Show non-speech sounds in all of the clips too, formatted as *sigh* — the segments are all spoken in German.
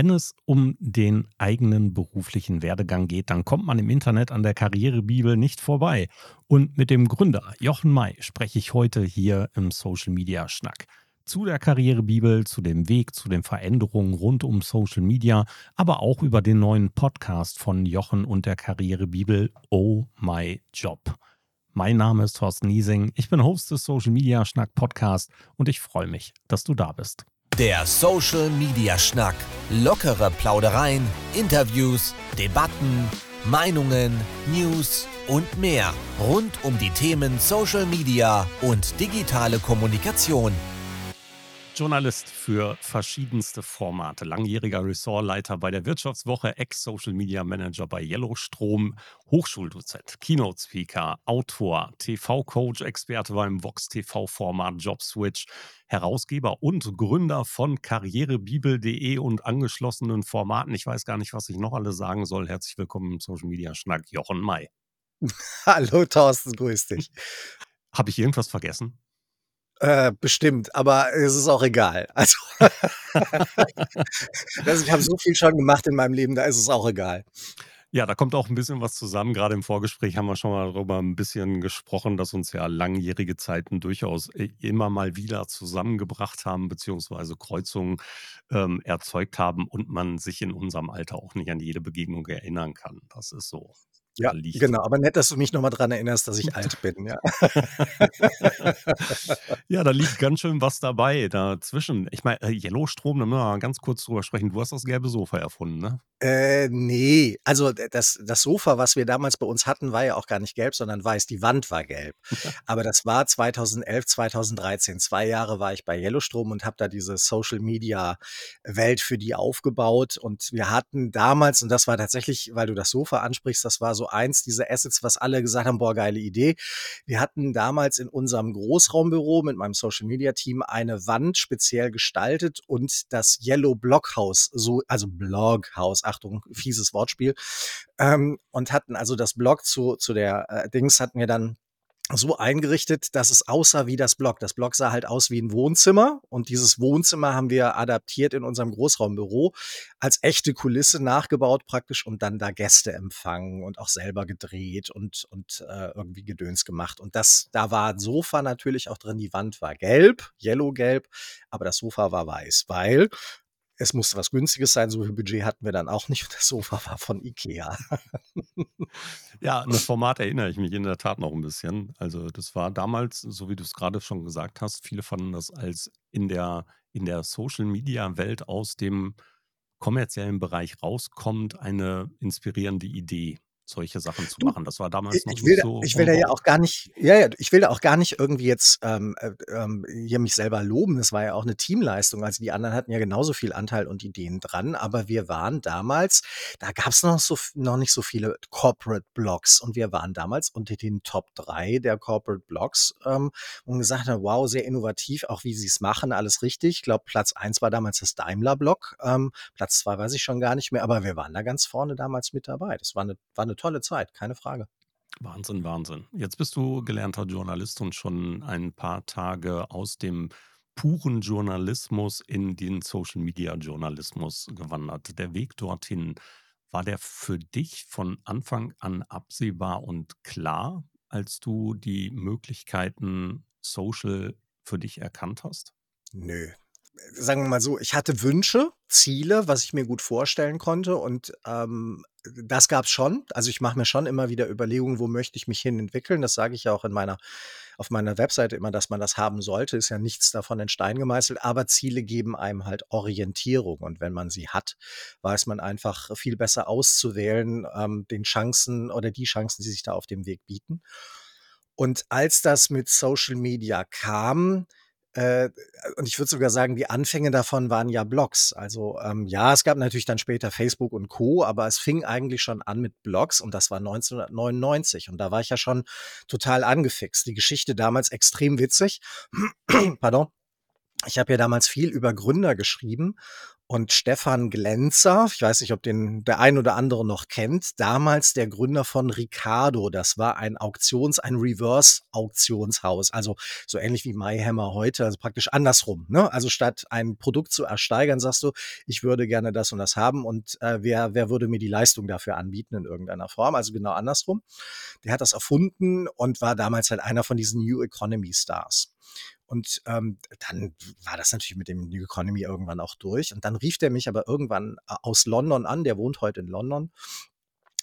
Wenn es um den eigenen beruflichen Werdegang geht, dann kommt man im Internet an der Karrierebibel nicht vorbei. Und mit dem Gründer Jochen May spreche ich heute hier im Social Media Schnack. Zu der Karrierebibel, zu dem Weg, zu den Veränderungen rund um Social Media, aber auch über den neuen Podcast von Jochen und der Karrierebibel Oh My Job. Mein Name ist Thorsten Niesing, ich bin Host des Social Media Schnack Podcast und ich freue mich, dass du da bist. Der Social Media Schnack. Lockere Plaudereien, Interviews, Debatten, Meinungen, News und mehr rund um die Themen Social Media und digitale Kommunikation. Journalist für verschiedenste Formate, langjähriger Ressortleiter bei der Wirtschaftswoche, Ex-Social Media Manager bei Yellowstrom, Hochschuldozent, Keynote-Speaker, Autor, TV-Coach, Experte beim Vox-TV-Format JobSwitch, Herausgeber und Gründer von karrierebibel.de und angeschlossenen Formaten. Ich weiß gar nicht, was ich noch alles sagen soll. Herzlich willkommen im Social Media Schnack, Jochen May. *laughs* Hallo Thorsten, grüß dich. Habe ich irgendwas vergessen? Äh, bestimmt, aber es ist auch egal. *laughs* Also, also ich habe so viel schon gemacht in meinem Leben, da ist es auch egal. Ja, da kommt auch ein bisschen was zusammen. Gerade im Vorgespräch haben wir schon mal darüber ein bisschen gesprochen, dass uns ja langjährige Zeiten durchaus äh, immer mal wieder zusammengebracht haben, beziehungsweise Kreuzungen ähm, erzeugt haben und man sich in unserem Alter auch nicht an jede Begegnung erinnern kann. Das ist so. Ja, genau, aber nett, dass du mich nochmal dran erinnerst, dass ich alt bin, ja. *laughs* Ja, da liegt ganz schön was dabei dazwischen. Ich meine, äh, Yellowstrom, da müssen wir mal ganz kurz drüber sprechen. Du hast das gelbe Sofa erfunden, ne? Äh, ne, also das das Sofa, was wir damals bei uns hatten, war ja auch gar nicht gelb, sondern weiß. Die Wand war gelb. *laughs* Aber das war 2011, 2013. Zwei Jahre war ich bei Yellowstrom und habe da diese Social-Media-Welt für die aufgebaut. Und wir hatten damals, und das war tatsächlich, weil du das Sofa ansprichst, das war so eins dieser Assets, was alle gesagt haben, boah, geile Idee. Wir hatten damals in unserem Großraumbüro mit meinem Social Media Team eine Wand speziell gestaltet und das Yellow Blockhaus, so, also Bloghaus, Achtung, fieses Wortspiel, ähm, und hatten also das Blog zu, zu der äh, Dings hatten wir dann so eingerichtet, dass es aussah wie das Block. Das Block sah halt aus wie ein Wohnzimmer und dieses Wohnzimmer haben wir adaptiert in unserem Großraumbüro als echte Kulisse nachgebaut praktisch und dann da Gäste empfangen und auch selber gedreht und, und äh, irgendwie Gedöns gemacht. Und das, da war ein Sofa natürlich auch drin. Die Wand war gelb, yellow-gelb, aber das Sofa war weiß, weil es musste was Günstiges sein, so viel Budget hatten wir dann auch nicht und das Sofa war von Ikea. ja, das Format erinnere ich mich in der Tat noch ein bisschen. Also das war damals, so wie du es gerade schon gesagt hast, viele fanden das als in der, in der Social-Media-Welt aus dem kommerziellen Bereich rauskommt, eine inspirierende Idee solche Sachen zu machen. Das war damals noch ich will, nicht so. Ich will da ja auch gar nicht, ja, ja, ich will da auch gar nicht irgendwie jetzt ähm, äh, ähm, hier mich selber loben. Das war ja auch eine Teamleistung. Also die anderen hatten ja genauso viel Anteil und Ideen dran, aber wir waren damals, da gab es noch so noch nicht so viele Corporate Blogs und wir waren damals unter den Top 3 der Corporate Blogs ähm, und gesagt haben, wow, sehr innovativ, auch wie sie es machen, alles richtig. Ich glaube, Platz 1 war damals das Daimler-Blog, ähm, Platz 2 weiß ich schon gar nicht mehr, aber wir waren da ganz vorne damals mit dabei. Das war eine, war eine tolle Zeit, keine Frage. Wahnsinn, Wahnsinn. Jetzt bist du gelernter Journalist und schon ein paar Tage aus dem puren Journalismus in den Social Media Journalismus gewandert. Der Weg dorthin, war der für dich von Anfang an absehbar und klar, als du die Möglichkeiten Social für dich erkannt hast? Nö, sagen wir mal so, ich hatte Wünsche, Ziele, was ich mir gut vorstellen konnte und ähm, das gab es schon. Also ich mache mir schon immer wieder Überlegungen, wo möchte ich mich hin entwickeln. Das sage ich ja auch in meiner, auf meiner Webseite immer, dass man das haben sollte. Ist ja nichts davon in Stein gemeißelt, aber Ziele geben einem halt Orientierung. Und wenn man sie hat, weiß man einfach viel besser auszuwählen, ähm, den Chancen oder die Chancen, die sich da auf dem Weg bieten. Und als das mit Social Media kam, äh, und ich würde sogar sagen, die Anfänge davon waren ja Blogs. Also ähm, ja, es gab natürlich dann später Facebook und Co., aber es fing eigentlich schon an mit Blogs und das war 1999 und da war ich ja schon total angefixt. Die Geschichte damals extrem witzig. *clears throat* Pardon. Ich habe ja damals viel über Gründer geschrieben Und Stefan Glänzer, ich weiß nicht, ob den der ein oder andere noch kennt, damals der Gründer von Ricardo. Das war ein Auktions, ein Reverse-Auktionshaus. Also so ähnlich wie MyHammer heute, also praktisch andersrum. Ne? Also statt ein Produkt zu ersteigern, sagst du, ich würde gerne das und das haben und äh, wer, wer würde mir die Leistung dafür anbieten in irgendeiner Form? Also genau andersrum. Der hat das erfunden und war damals halt einer von diesen New Economy Stars. Und ähm, dann war das natürlich mit dem New Economy irgendwann auch durch. Und dann rief der mich aber irgendwann äh, aus London an, der wohnt heute in London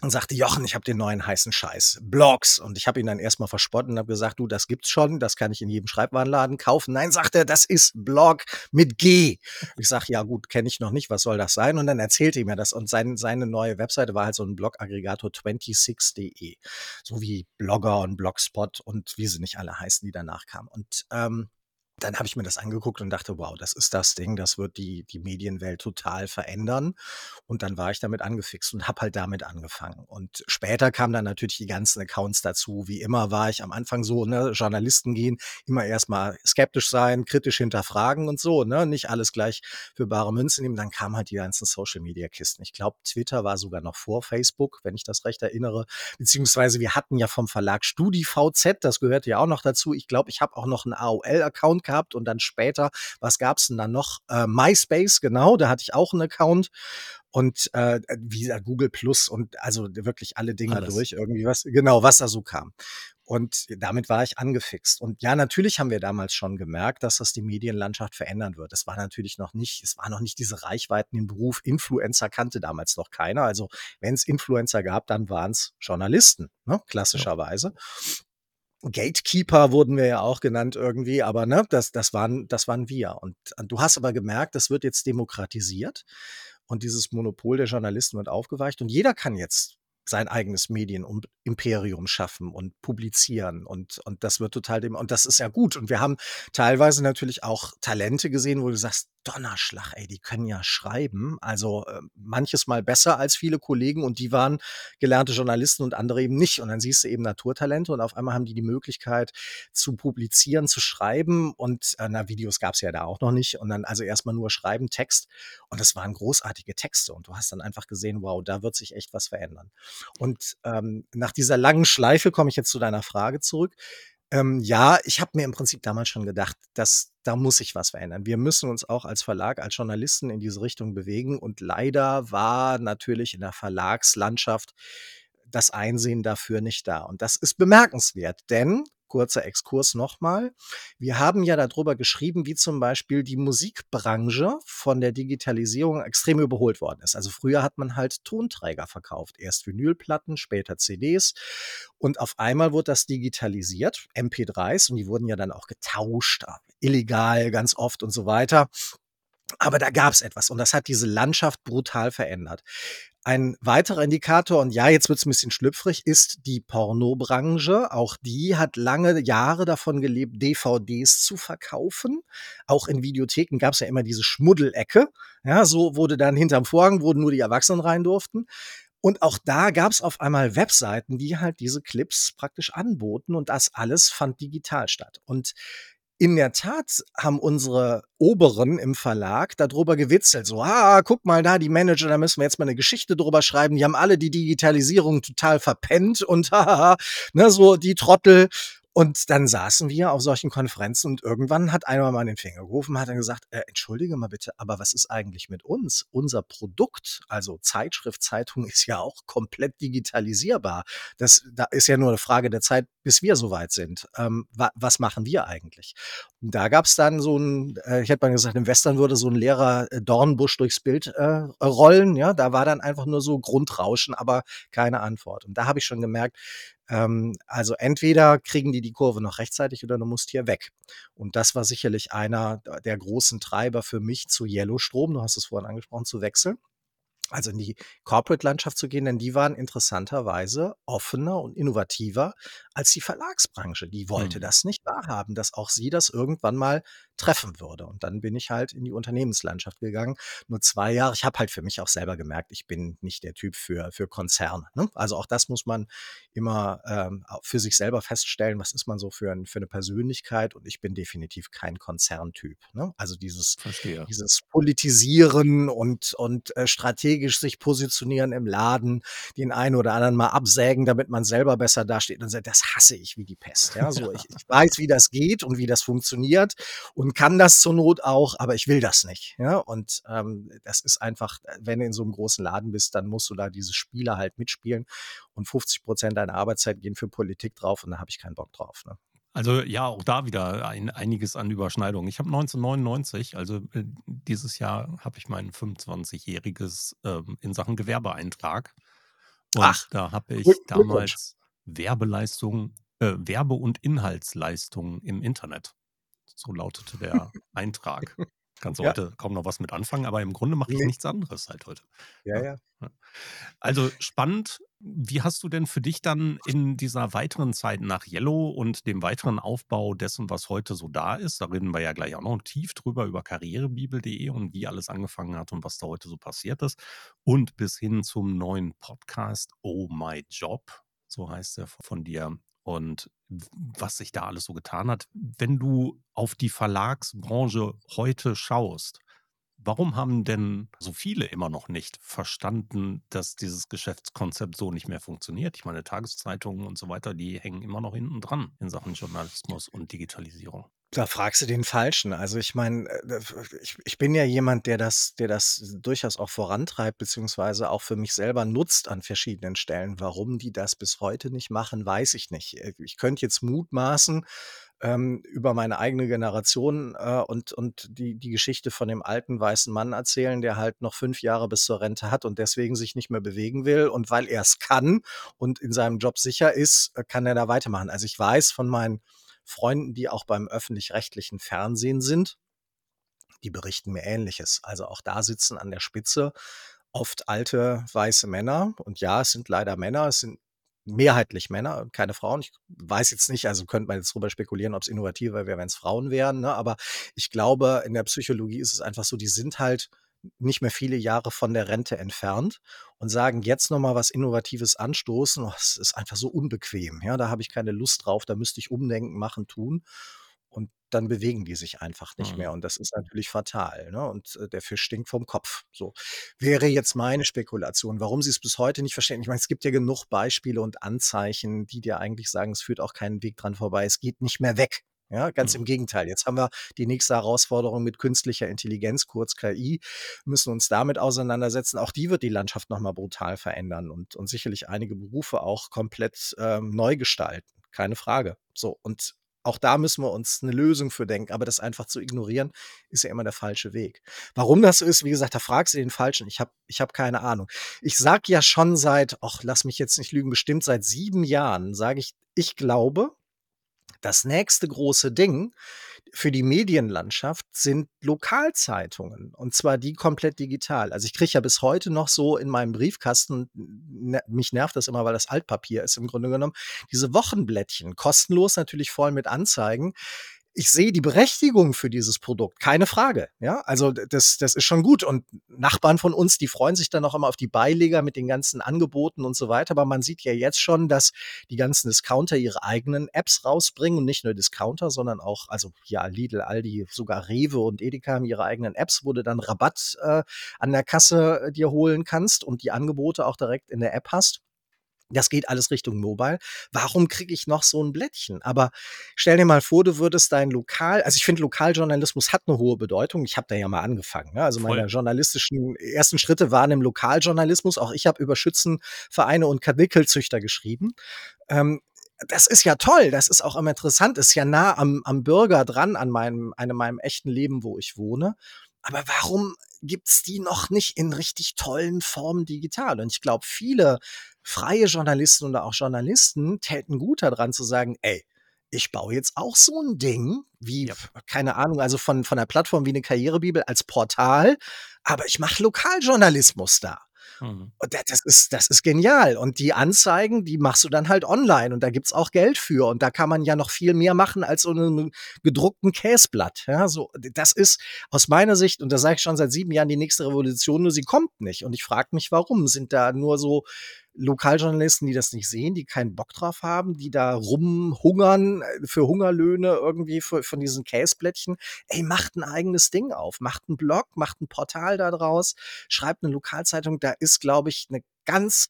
und sagte, Jochen, ich habe den neuen heißen Scheiß, Blogs. Und ich habe ihn dann erstmal verspottet und habe gesagt, du, das gibt's schon, das kann ich in jedem Schreibwarenladen kaufen. Nein, sagt er, das ist Blog mit G. Ich sage, ja gut, kenne ich noch nicht, was soll das sein? Und dann erzählte er mir das. Und sein, seine neue Webseite war halt so ein Blogaggregator 26.de. So wie Blogger und Blogspot und wie sie nicht alle heißen, die danach kamen. Und ähm, dann habe ich mir das angeguckt und dachte, wow, das ist das Ding, das wird die, die Medienwelt total verändern. Und dann war ich damit angefixt und habe halt damit angefangen. Und später kamen dann natürlich die ganzen Accounts dazu. Wie immer war ich am Anfang so, ne, Journalisten gehen, immer erstmal skeptisch sein, kritisch hinterfragen und so, ne, nicht alles gleich für bare Münze nehmen. Dann kamen halt die ganzen Social Media Kisten. Ich glaube, Twitter war sogar noch vor Facebook, wenn ich das recht erinnere. Beziehungsweise wir hatten ja vom Verlag StudiVZ, das gehörte ja auch noch dazu. Ich glaube, ich habe auch noch einen AOL-Account gehabt und dann später, was gab's denn dann noch? Äh, MySpace, genau, da hatte ich auch einen Account und äh, wie Google Plus und also wirklich alle Dinge Alles. durch, irgendwie was, genau, was da so kam. Und damit war ich angefixt. Und ja, natürlich haben wir damals schon gemerkt, dass das die Medienlandschaft verändern wird. Es war natürlich noch nicht, es war noch nicht diese Reichweiten im Beruf. Influencer kannte damals noch keiner. Also wenn es Influencer gab, dann waren es Journalisten, ne? klassischerweise. Ja. Gatekeeper wurden wir ja auch genannt irgendwie, aber ne, das, das, waren, das waren wir. Und, und du hast aber gemerkt, das wird jetzt demokratisiert und dieses Monopol der Journalisten wird aufgeweicht und jeder kann jetzt sein eigenes Medienimperium schaffen und publizieren und, und das wird total dem, und das ist ja gut. Und wir haben teilweise natürlich auch Talente gesehen, wo du sagst, Donnerschlag, ey, die können ja schreiben. Also äh, manches Mal besser als viele Kollegen und die waren gelernte Journalisten und andere eben nicht. Und dann siehst du eben Naturtalente und auf einmal haben die die Möglichkeit zu publizieren, zu schreiben und äh, na, Videos gab es ja da auch noch nicht. Und dann also erstmal nur schreiben, Text. Und das waren großartige Texte. Und du hast dann einfach gesehen, wow, da wird sich echt was verändern. Und ähm, nach dieser langen Schleife komme ich jetzt zu deiner Frage zurück. Ähm, ja, ich habe mir im Prinzip damals schon gedacht, dass da muss sich was verändern. Wir müssen uns auch als Verlag, als Journalisten in diese Richtung bewegen. Und leider war natürlich in der Verlagslandschaft das Einsehen dafür nicht da. Und das ist bemerkenswert, denn kurzer Exkurs nochmal. Wir haben ja darüber geschrieben, wie zum Beispiel die Musikbranche von der Digitalisierung extrem überholt worden ist. Also früher hat man halt Tonträger verkauft, erst Vinylplatten, später CDs und auf einmal wurde das digitalisiert, MP3s und die wurden ja dann auch getauscht, illegal ganz oft und so weiter. Aber da gab es etwas und das hat diese Landschaft brutal verändert. Ein weiterer Indikator, und ja, jetzt wird es ein bisschen schlüpfrig, ist die Pornobranche. Auch die hat lange Jahre davon gelebt, DVDs zu verkaufen. Auch in Videotheken gab es ja immer diese Schmuddelecke. Ja, so wurde dann hinterm Vorhang, wo nur die Erwachsenen rein durften. Und auch da gab es auf einmal Webseiten, die halt diese Clips praktisch anboten und das alles fand digital statt. Und in der Tat haben unsere Oberen im Verlag darüber gewitzelt. So, ah, guck mal da, die Manager, da müssen wir jetzt mal eine Geschichte drüber schreiben. Die haben alle die Digitalisierung total verpennt und *laughs* haha, ne, so die Trottel. Und dann saßen wir auf solchen Konferenzen und irgendwann hat einer mal den Finger gerufen, hat dann gesagt, äh, entschuldige mal bitte, aber was ist eigentlich mit uns? Unser Produkt, also Zeitschrift, Zeitung ist ja auch komplett digitalisierbar. Das, da ist ja nur eine Frage der Zeit, bis wir soweit sind. Ähm, wa was machen wir eigentlich? Und da gab es dann so ein, äh, ich hätte mal gesagt, im Western würde so ein leerer äh, Dornbusch durchs Bild äh, rollen. Ja, da war dann einfach nur so Grundrauschen, aber keine Antwort. Und da habe ich schon gemerkt, ähm, also entweder kriegen die die Kurve noch rechtzeitig oder du musst hier weg. Und das war sicherlich einer der großen Treiber für mich zu Yellowstrom, du hast es vorhin angesprochen, zu wechseln. Also in die Corporate-Landschaft zu gehen, denn die waren interessanterweise offener und innovativer als die Verlagsbranche. Die wollte Mhm. das nicht wahrhaben, dass auch sie das irgendwann mal treffen würde. Und dann bin ich halt in die Unternehmenslandschaft gegangen. Nur zwei Jahre. Ich habe halt für mich auch selber gemerkt, ich bin nicht der Typ für, für Konzerne. Ne? Also auch das muss man immer ähm, für sich selber feststellen, was ist man so für, ein, für eine Persönlichkeit. Und ich bin definitiv kein Konzerntyp. Ne? Also dieses, Verstehe. dieses Politisieren und, und äh, strategisch sich positionieren im Laden, den einen oder anderen mal absägen, damit man selber besser dasteht. Und sagt, das hasse ich wie die Pest. Ja, so *laughs* ich, ich weiß, wie das geht und wie das funktioniert und kann das zur Not auch, aber ich will das nicht. Ja, und ähm, das ist einfach, wenn du in so einem großen Laden bist, dann musst du da diese Spiele halt mitspielen und 50 Prozent deiner Arbeitszeit gehen für Politik drauf und da habe ich keinen Bock drauf. Ne? Also ja, auch da wieder ein, einiges an Überschneidungen. Ich habe 1999, also äh, dieses Jahr habe ich mein 25-jähriges ähm, in Sachen Gewerbeeintrag. Und Ach, da habe ich Glück- damals Werbeleistungen, äh, Werbe- und Inhaltsleistungen im Internet. So lautete der Eintrag. Kannst du Ja. heute kaum noch was mit anfangen, aber im Grunde mache ich nichts anderes seit heute. Ja, ja. Also spannend. Wie hast du denn für dich dann in dieser weiteren Zeit nach Yellow und dem weiteren Aufbau dessen, was heute so da ist, da reden wir ja gleich auch noch tief drüber, über karrierebibel.de und wie alles angefangen hat und was da heute so passiert ist. Und bis hin zum neuen Podcast Oh My Job, so heißt er von dir. Und was sich da alles so getan hat. Wenn du auf die Verlagsbranche heute schaust, Warum haben denn so viele immer noch nicht verstanden, dass dieses Geschäftskonzept so nicht mehr funktioniert? Ich meine, Tageszeitungen und so weiter, die hängen immer noch hinten dran in Sachen Journalismus und Digitalisierung. Da fragst du den Falschen. Also ich meine, äh, ich, ich bin ja jemand, der das, der das durchaus auch vorantreibt, beziehungsweise auch für mich selber nutzt an verschiedenen Stellen. Warum die das bis heute nicht machen, weiß ich nicht. Äh, Ich könnte jetzt mutmaßen ähm, über meine eigene Generation äh, und, und die, die Geschichte von dem alten weißen Mann erzählen, der halt noch fünf Jahre bis zur Rente hat und deswegen sich nicht mehr bewegen will. Und weil er es kann und in seinem Job sicher ist, äh, kann er da weitermachen. Also ich weiß von meinen Freunden, die auch beim öffentlich-rechtlichen Fernsehen sind, die berichten mir Ähnliches. Also auch da sitzen an der Spitze oft alte weiße Männer. Und ja, es sind leider Männer, es sind mehrheitlich Männer keine Frauen. Ich weiß jetzt nicht, also könnte man jetzt drüber spekulieren, ob es innovativer wäre, wenn es Frauen wären. Ne? Aber ich glaube, in der Psychologie ist es einfach so, die sind halt nicht mehr viele Jahre von der Rente entfernt und sagen, jetzt nochmal was Innovatives anstoßen, oh, es ist einfach so unbequem. Ja, da habe ich keine Lust drauf, da müsste ich umdenken, machen, tun. Und dann bewegen die sich einfach nicht Mhm. mehr. Und das ist natürlich fatal. Ne? Und äh, der Fisch stinkt vom Kopf. So wäre jetzt meine Spekulation, warum sie es bis heute nicht verstehen. Ich meine, es gibt ja genug Beispiele und Anzeichen, die dir eigentlich sagen, es führt auch keinen Weg dran vorbei. Es geht nicht mehr weg. Ja, ganz Mhm. im Gegenteil. Jetzt haben wir die nächste Herausforderung mit künstlicher Intelligenz, kurz KI, müssen uns damit auseinandersetzen. Auch die wird die Landschaft nochmal brutal verändern und, und sicherlich einige Berufe auch komplett ähm, neu gestalten. Keine Frage. So, und auch da müssen wir uns eine Lösung für denken. Aber das einfach zu ignorieren, ist ja immer der falsche Weg. Warum das so ist, wie gesagt, da fragst du den Falschen. Ich habe ich hab keine Ahnung. Ich sag ja schon seit, ach, lass mich jetzt nicht lügen, bestimmt seit sieben Jahren, sage ich, ich glaube, das nächste große Ding für die Medienlandschaft sind Lokalzeitungen und zwar die komplett digital. Also ich kriege ja bis heute noch so in meinem Briefkasten, ne, mich nervt das immer, weil das Altpapier ist im Grunde genommen, diese Wochenblättchen, kostenlos natürlich voll mit Anzeigen. Ich sehe die Berechtigung für dieses Produkt, keine Frage. Ja, also das, das ist schon gut. Und Nachbarn von uns, die freuen sich dann auch immer auf die Beileger mit den ganzen Angeboten und so weiter. Aber man sieht ja jetzt schon, dass die ganzen Discounter ihre eigenen Apps rausbringen und nicht nur Discounter, sondern auch, also ja, Lidl, Aldi, sogar Rewe und Edeka haben ihre eigenen Apps, wo du dann Rabatt äh, an der Kasse äh, dir holen kannst und die Angebote auch direkt in der App hast. Das geht alles Richtung Mobile. Warum kriege ich noch so ein Blättchen? Aber stell dir mal vor, du würdest dein Lokal, also ich finde, Lokaljournalismus hat eine hohe Bedeutung. Ich habe da ja mal angefangen. Ne? Also Voll. meine journalistischen ersten Schritte waren im Lokaljournalismus. Auch ich habe über Schützenvereine und Karnickelzüchter geschrieben. Ähm, das ist ja toll, das ist auch immer interessant, ist ja nah am, am Bürger dran, an meinem, einem meinem echten Leben, wo ich wohne. Aber warum gibt's die noch nicht in richtig tollen Formen digital? Und ich glaube, viele freie Journalisten oder auch Journalisten täten gut daran zu sagen, ey, ich baue jetzt auch so ein Ding, wie, Yep. keine Ahnung, also von, von einer Plattform wie eine Karrierebibel als Portal, aber ich mache Lokaljournalismus da. Mhm. Und das ist, das ist genial. Und die Anzeigen, die machst du dann halt online und da gibt's auch Geld für. Und da kann man ja noch viel mehr machen als so einem gedruckten Käseblatt. Ja, so, das ist aus meiner Sicht, und da sage ich schon seit sieben Jahren, die nächste Revolution, nur sie kommt nicht. Und ich frage mich, warum? Sind da nur so Lokaljournalisten, die das nicht sehen, die keinen Bock drauf haben, die da rumhungern äh, für Hungerlöhne irgendwie für, von diesen Käseblättchen. Ey, macht ein eigenes Ding auf, macht einen Blog, macht ein Portal da draus, schreibt eine Lokalzeitung. Da ist, glaube ich, eine ganz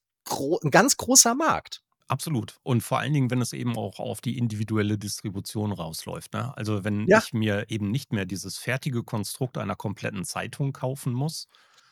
ein ganz großer Markt. Absolut. Und vor allen Dingen, wenn es eben auch auf die individuelle Distribution rausläuft. Ne? Also wenn ja. ich mir eben nicht mehr dieses fertige Konstrukt einer kompletten Zeitung kaufen muss,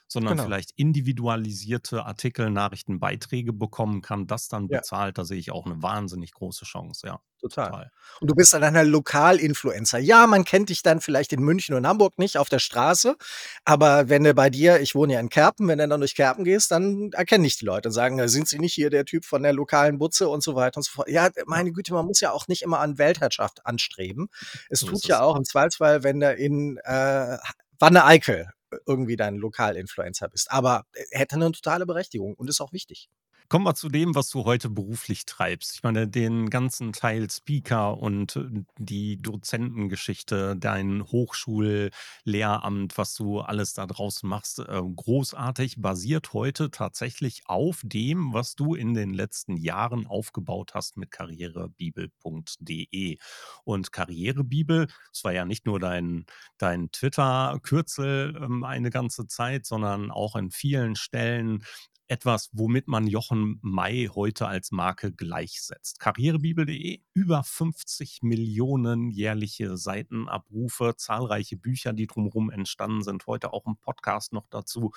sondern genau. vielleicht individualisierte Artikel, Nachrichten, Beiträge bekommen kann, das dann bezahlt, ja. da sehe ich auch eine wahnsinnig große Chance, ja. Total. total. Und du bist dann ein Lokalinfluencer. Ja, man kennt dich dann vielleicht in München und Hamburg nicht auf der Straße, aber wenn du bei dir, ich wohne ja in Kerpen, wenn du dann durch Kerpen gehst, dann erkenne ich die Leute und sagen, sind sie nicht hier der Typ von der lokalen Butze und so weiter und so fort. Ja, meine Güte, man muss ja auch nicht immer an Weltherrschaft anstreben. Es so tut ja auch im Zweifelsfall, wenn du in äh, Wanne Eickel irgendwie dein Lokalinfluencer bist. Aber äh, hätte eine totale Berechtigung und ist auch wichtig. Kommen wir zu dem, was du heute beruflich treibst. Ich meine, den ganzen Teil Speaker und äh, die Dozentengeschichte, dein Hochschullehramt, was du alles da draußen machst, äh, großartig, basiert heute tatsächlich auf dem, was du in den letzten Jahren aufgebaut hast mit karrierebibel.de. Und Karrierebibel, das war ja nicht nur dein, dein Twitter-Kürzel ähm, eine ganze Zeit, sondern auch in vielen Stellen etwas, womit man Jochen May heute als Marke gleichsetzt. Karrierebibel.de, über 50 Millionen jährliche Seitenabrufe, zahlreiche Bücher, die drumherum entstanden sind, heute auch ein Podcast noch dazu.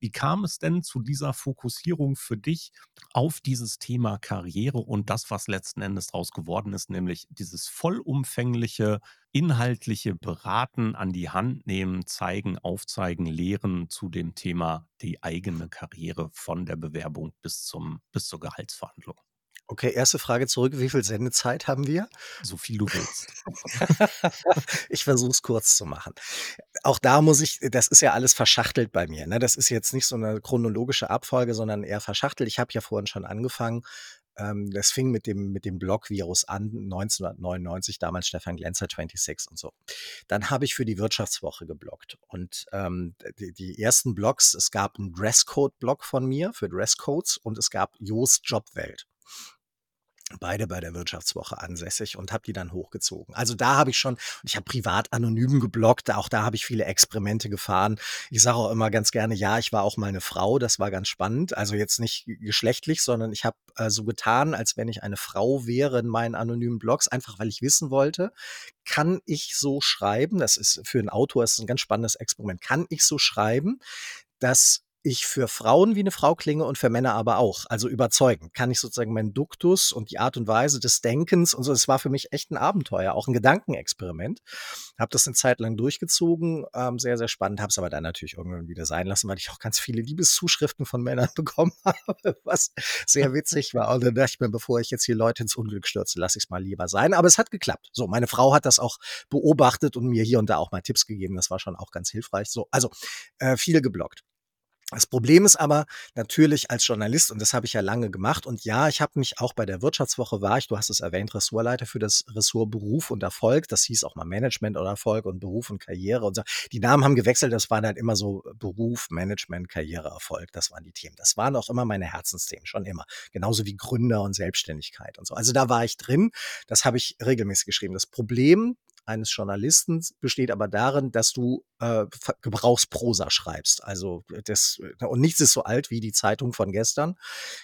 Wie kam es denn zu dieser Fokussierung für dich auf dieses Thema Karriere und das, was letzten Endes daraus geworden ist, nämlich dieses vollumfängliche inhaltliche Beraten an die Hand nehmen, zeigen, aufzeigen, lehren zu dem Thema die eigene Karriere von der Bewerbung bis, zum, bis zur Gehaltsverhandlung. Okay, erste Frage zurück. Wie viel Sendezeit haben wir? So viel du willst. *laughs* ich versuche es kurz zu machen. Auch da muss ich, das ist ja alles verschachtelt bei mir. Ne? Das ist jetzt nicht so eine chronologische Abfolge, sondern eher verschachtelt. Ich habe ja vorhin schon angefangen ähm, das fing mit dem, mit dem Blog-Virus an, 1999, damals Stefan Glänzer 26 und so. Dann habe ich für die Wirtschaftswoche gebloggt. Und ähm, die, die ersten Blogs, es gab einen Dresscode-Blog von mir für Dresscodes und es gab Jost Jobwelt beide bei der Wirtschaftswoche ansässig und habe die dann hochgezogen. Also da habe ich schon, ich habe privat anonym geblockt, auch da habe ich viele Experimente gefahren. Ich sage auch immer ganz gerne, ja, ich war auch mal eine Frau, das war ganz spannend. Also jetzt nicht geschlechtlich, sondern ich habe äh, so getan, als wenn ich eine Frau wäre in meinen anonymen Blogs, einfach weil ich wissen wollte, kann ich so schreiben, das ist für einen Autor ist ein ganz spannendes Experiment, kann ich so schreiben, dass ich für Frauen wie eine Frau klinge und für Männer aber auch. Also überzeugend. Kann ich sozusagen meinen Duktus und die Art und Weise des Denkens und so, es war für mich echt ein Abenteuer, auch ein Gedankenexperiment. Habe das eine Zeit lang durchgezogen, ähm, sehr, sehr spannend, habe es aber dann natürlich irgendwann wieder sein lassen, weil ich auch ganz viele Liebeszuschriften von Männern *laughs* bekommen habe, was sehr witzig war. Und dann dachte ich mir, bevor ich jetzt hier Leute ins Unglück stürze, lasse ich es mal lieber sein. Aber es hat geklappt. So, meine Frau hat das auch beobachtet und mir hier und da auch mal Tipps gegeben. Das war schon auch ganz hilfreich. So, also äh, viel geblockt. Das Problem ist aber natürlich als Journalist, und das habe ich ja lange gemacht, und ja, ich habe mich auch bei der Wirtschaftswoche war ich, du hast es erwähnt, Ressortleiter für das Ressort Beruf und Erfolg. Das hieß auch mal Management oder Erfolg und Beruf und Karriere und so. Die Namen haben gewechselt, das waren halt immer so Beruf, Management, Karriere, Erfolg. Das waren die Themen. Das waren auch immer meine Herzensthemen, schon immer. Genauso wie Gründer und Selbstständigkeit und so. Also da war ich drin. Das habe ich regelmäßig geschrieben. Das Problem eines Journalisten besteht aber darin, dass du äh, Gebrauchsprosa schreibst. Also das äh, und nichts ist so alt wie die Zeitung von gestern.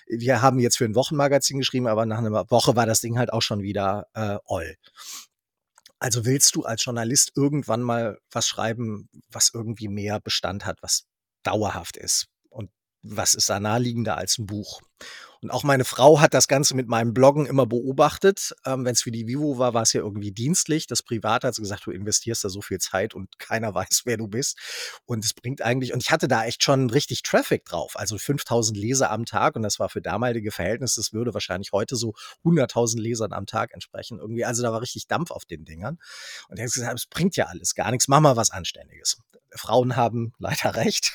Wir haben jetzt für ein Wochenmagazin geschrieben, aber nach einer Woche war das Ding halt auch schon wieder äh, oll. Also willst du als Journalist irgendwann mal was schreiben, was irgendwie mehr Bestand hat, was dauerhaft ist? Was ist da naheliegender als ein Buch? Und auch meine Frau hat das Ganze mit meinem Bloggen immer beobachtet. Ähm, Wenn es für die Vivo war, war es ja irgendwie dienstlich. Das Private hat gesagt, du investierst da so viel Zeit und keiner *laughs* weiß, wer du bist. Und es bringt eigentlich, und ich hatte da echt schon richtig Traffic drauf. Also 5000 Leser am Tag. Und das war für damalige Verhältnisse, das würde wahrscheinlich heute so 100.000 Lesern am Tag entsprechen. Irgendwie, also da war richtig Dampf auf den Dingern. Und er hat gesagt, es bringt ja alles gar nichts. Mach mal was Anständiges. Frauen haben *laughs* leider recht.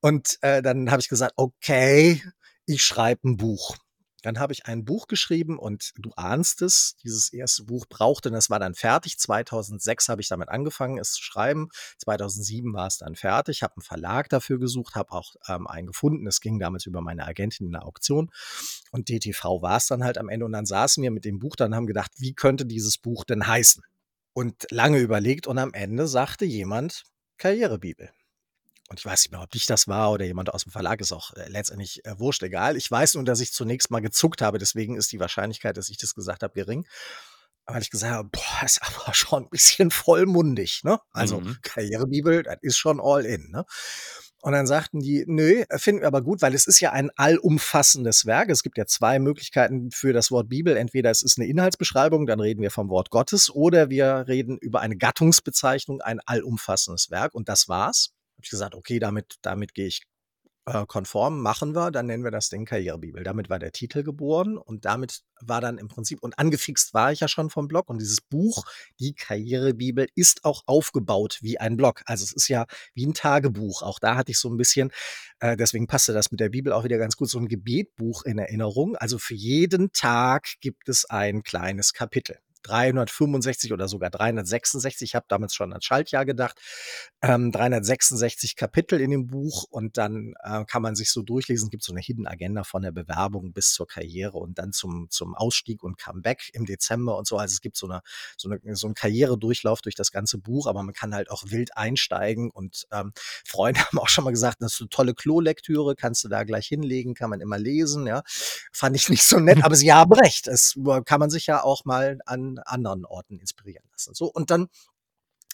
Und äh, dann habe ich gesagt, okay, ich schreibe ein Buch. Dann habe ich ein Buch geschrieben und du ahnst es, dieses erste Buch brauchte, und das war dann fertig. 2006 habe ich damit angefangen, es zu schreiben. 2007 war es dann fertig, habe einen Verlag dafür gesucht, habe auch ähm, einen gefunden. Es ging damals über meine Agentin in der Auktion und DTV war es dann halt am Ende. Und dann saßen wir mit dem Buch dann haben gedacht, wie könnte dieses Buch denn heißen? Und lange überlegt und am Ende sagte jemand Karrierebibel und ich weiß nicht mehr, ob ich das war oder jemand aus dem Verlag, ist auch äh, letztendlich äh, wurscht egal. Ich weiß nur, dass ich zunächst mal gezuckt habe, deswegen ist die Wahrscheinlichkeit, dass ich das gesagt habe, gering. Weil ich gesagt habe, boah, ist *laughs* aber schon ein bisschen vollmundig, ne? Also mhm. Karrierebibel, das ist schon all in, ne? Und dann sagten die, nö, finden wir aber gut, weil es ist ja ein allumfassendes Werk. Es gibt ja zwei Möglichkeiten für das Wort Bibel. Entweder es ist eine Inhaltsbeschreibung, dann reden wir vom Wort Gottes, oder wir reden über eine Gattungsbezeichnung, ein allumfassendes Werk. Und das war's habe ich gesagt, okay, damit, damit gehe ich äh, konform, machen wir, dann nennen wir das Ding Karrierebibel. Damit war der Titel geboren und damit war dann im Prinzip, und angefixt war ich ja schon vom Blog und dieses Buch, die Karrierebibel, ist auch aufgebaut wie ein Blog. Also es ist ja wie ein Tagebuch. Auch da hatte ich so ein bisschen, äh, deswegen passte das mit der Bibel auch wieder ganz gut, so ein Gebetbuch in Erinnerung. Also für jeden Tag gibt es ein kleines Kapitel. 365 oder sogar 366, ich habe damals schon an Schaltjahr gedacht, ähm, 366 Kapitel in dem Buch und dann äh, kann man sich so durchlesen, gibt so eine Hidden Agenda von der Bewerbung bis zur Karriere und dann zum, zum Ausstieg und Comeback im Dezember und so. Also es gibt so eine, so eine so einen Karrieredurchlauf durch das ganze Buch, aber man kann halt auch wild einsteigen und ähm, Freunde *laughs* haben auch schon mal gesagt, das ist eine tolle Klolektüre, kannst du da gleich hinlegen, kann man immer lesen, ja. Fand ich nicht so nett, *laughs* aber sie haben recht. Es äh, kann man sich ja auch mal an anderen Orten inspirieren lassen. So, und dann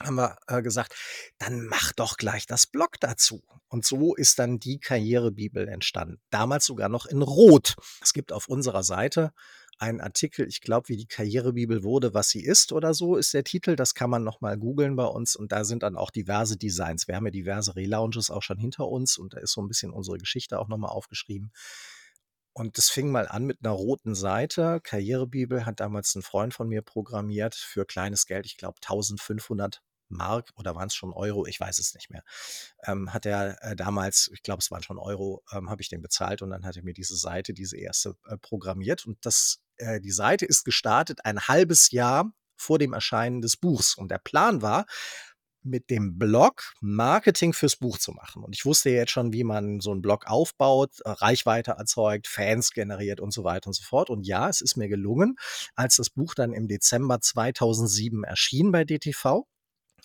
haben wir äh, gesagt, dann mach doch gleich das Blog dazu. Und so ist dann die Karrierebibel entstanden. Damals sogar noch in Rot. Es gibt auf unserer Seite einen Artikel, ich glaube, wie die Karrierebibel wurde, was sie ist oder so, ist der Titel. Das kann man nochmal googeln bei uns und da sind dann auch diverse Designs. Wir haben ja diverse Relaunches auch schon hinter uns und da ist so ein bisschen unsere Geschichte auch nochmal aufgeschrieben. Und das fing mal an mit einer roten Seite. Karrierebibel hat damals ein Freund von mir programmiert für kleines Geld, ich glaube 1500 Mark oder waren es schon Euro, ich weiß es nicht mehr. Ähm, hat er äh, damals, ich glaube, es waren schon Euro, ähm, habe ich den bezahlt und dann hat er mir diese Seite, diese erste äh, programmiert. Und das, äh, die Seite ist gestartet ein halbes Jahr vor dem Erscheinen des Buchs. Und der Plan war, mit dem Blog Marketing fürs Buch zu machen. Und ich wusste jetzt schon, wie man so einen Blog aufbaut, äh, Reichweite erzeugt, Fans generiert und so weiter und so fort. Und ja, es ist mir gelungen. Als das Buch dann im Dezember 2007 erschien bei DTV,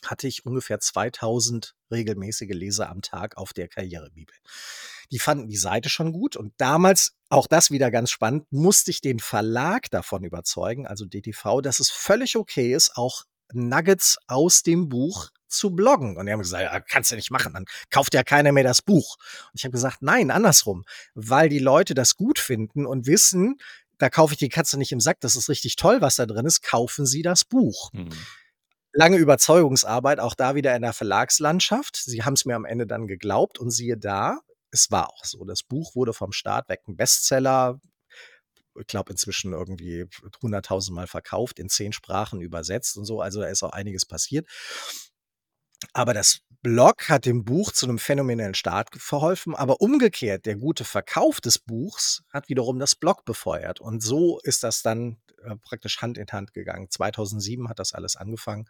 hatte ich ungefähr 2000 regelmäßige Leser am Tag auf der Karrierebibel. Die fanden die Seite schon gut und damals, auch das wieder ganz spannend, musste ich den Verlag davon überzeugen, also DTV, dass es völlig okay ist, auch Nuggets aus dem Buch zu bloggen. Und die haben gesagt, ja, kannst du nicht machen, dann kauft ja keiner mehr das Buch. Und ich habe gesagt, nein, andersrum, weil die Leute das gut finden und wissen, da kaufe ich die Katze nicht im Sack, das ist richtig toll, was da drin ist, kaufen sie das Buch. Mhm. Lange Überzeugungsarbeit, auch da wieder in der Verlagslandschaft. Sie haben es mir am Ende dann geglaubt und siehe da, es war auch so. Das Buch wurde vom Start weg ein Bestseller, ich glaube, inzwischen irgendwie 100.000 Mal verkauft, in zehn Sprachen übersetzt und so. Also da ist auch einiges passiert. Aber das Blog hat dem Buch zu einem phänomenellen Start verholfen, aber umgekehrt, der gute Verkauf des Buchs hat wiederum das Blog befeuert. Und so ist das dann äh, praktisch Hand in Hand gegangen. 2007 hat das alles angefangen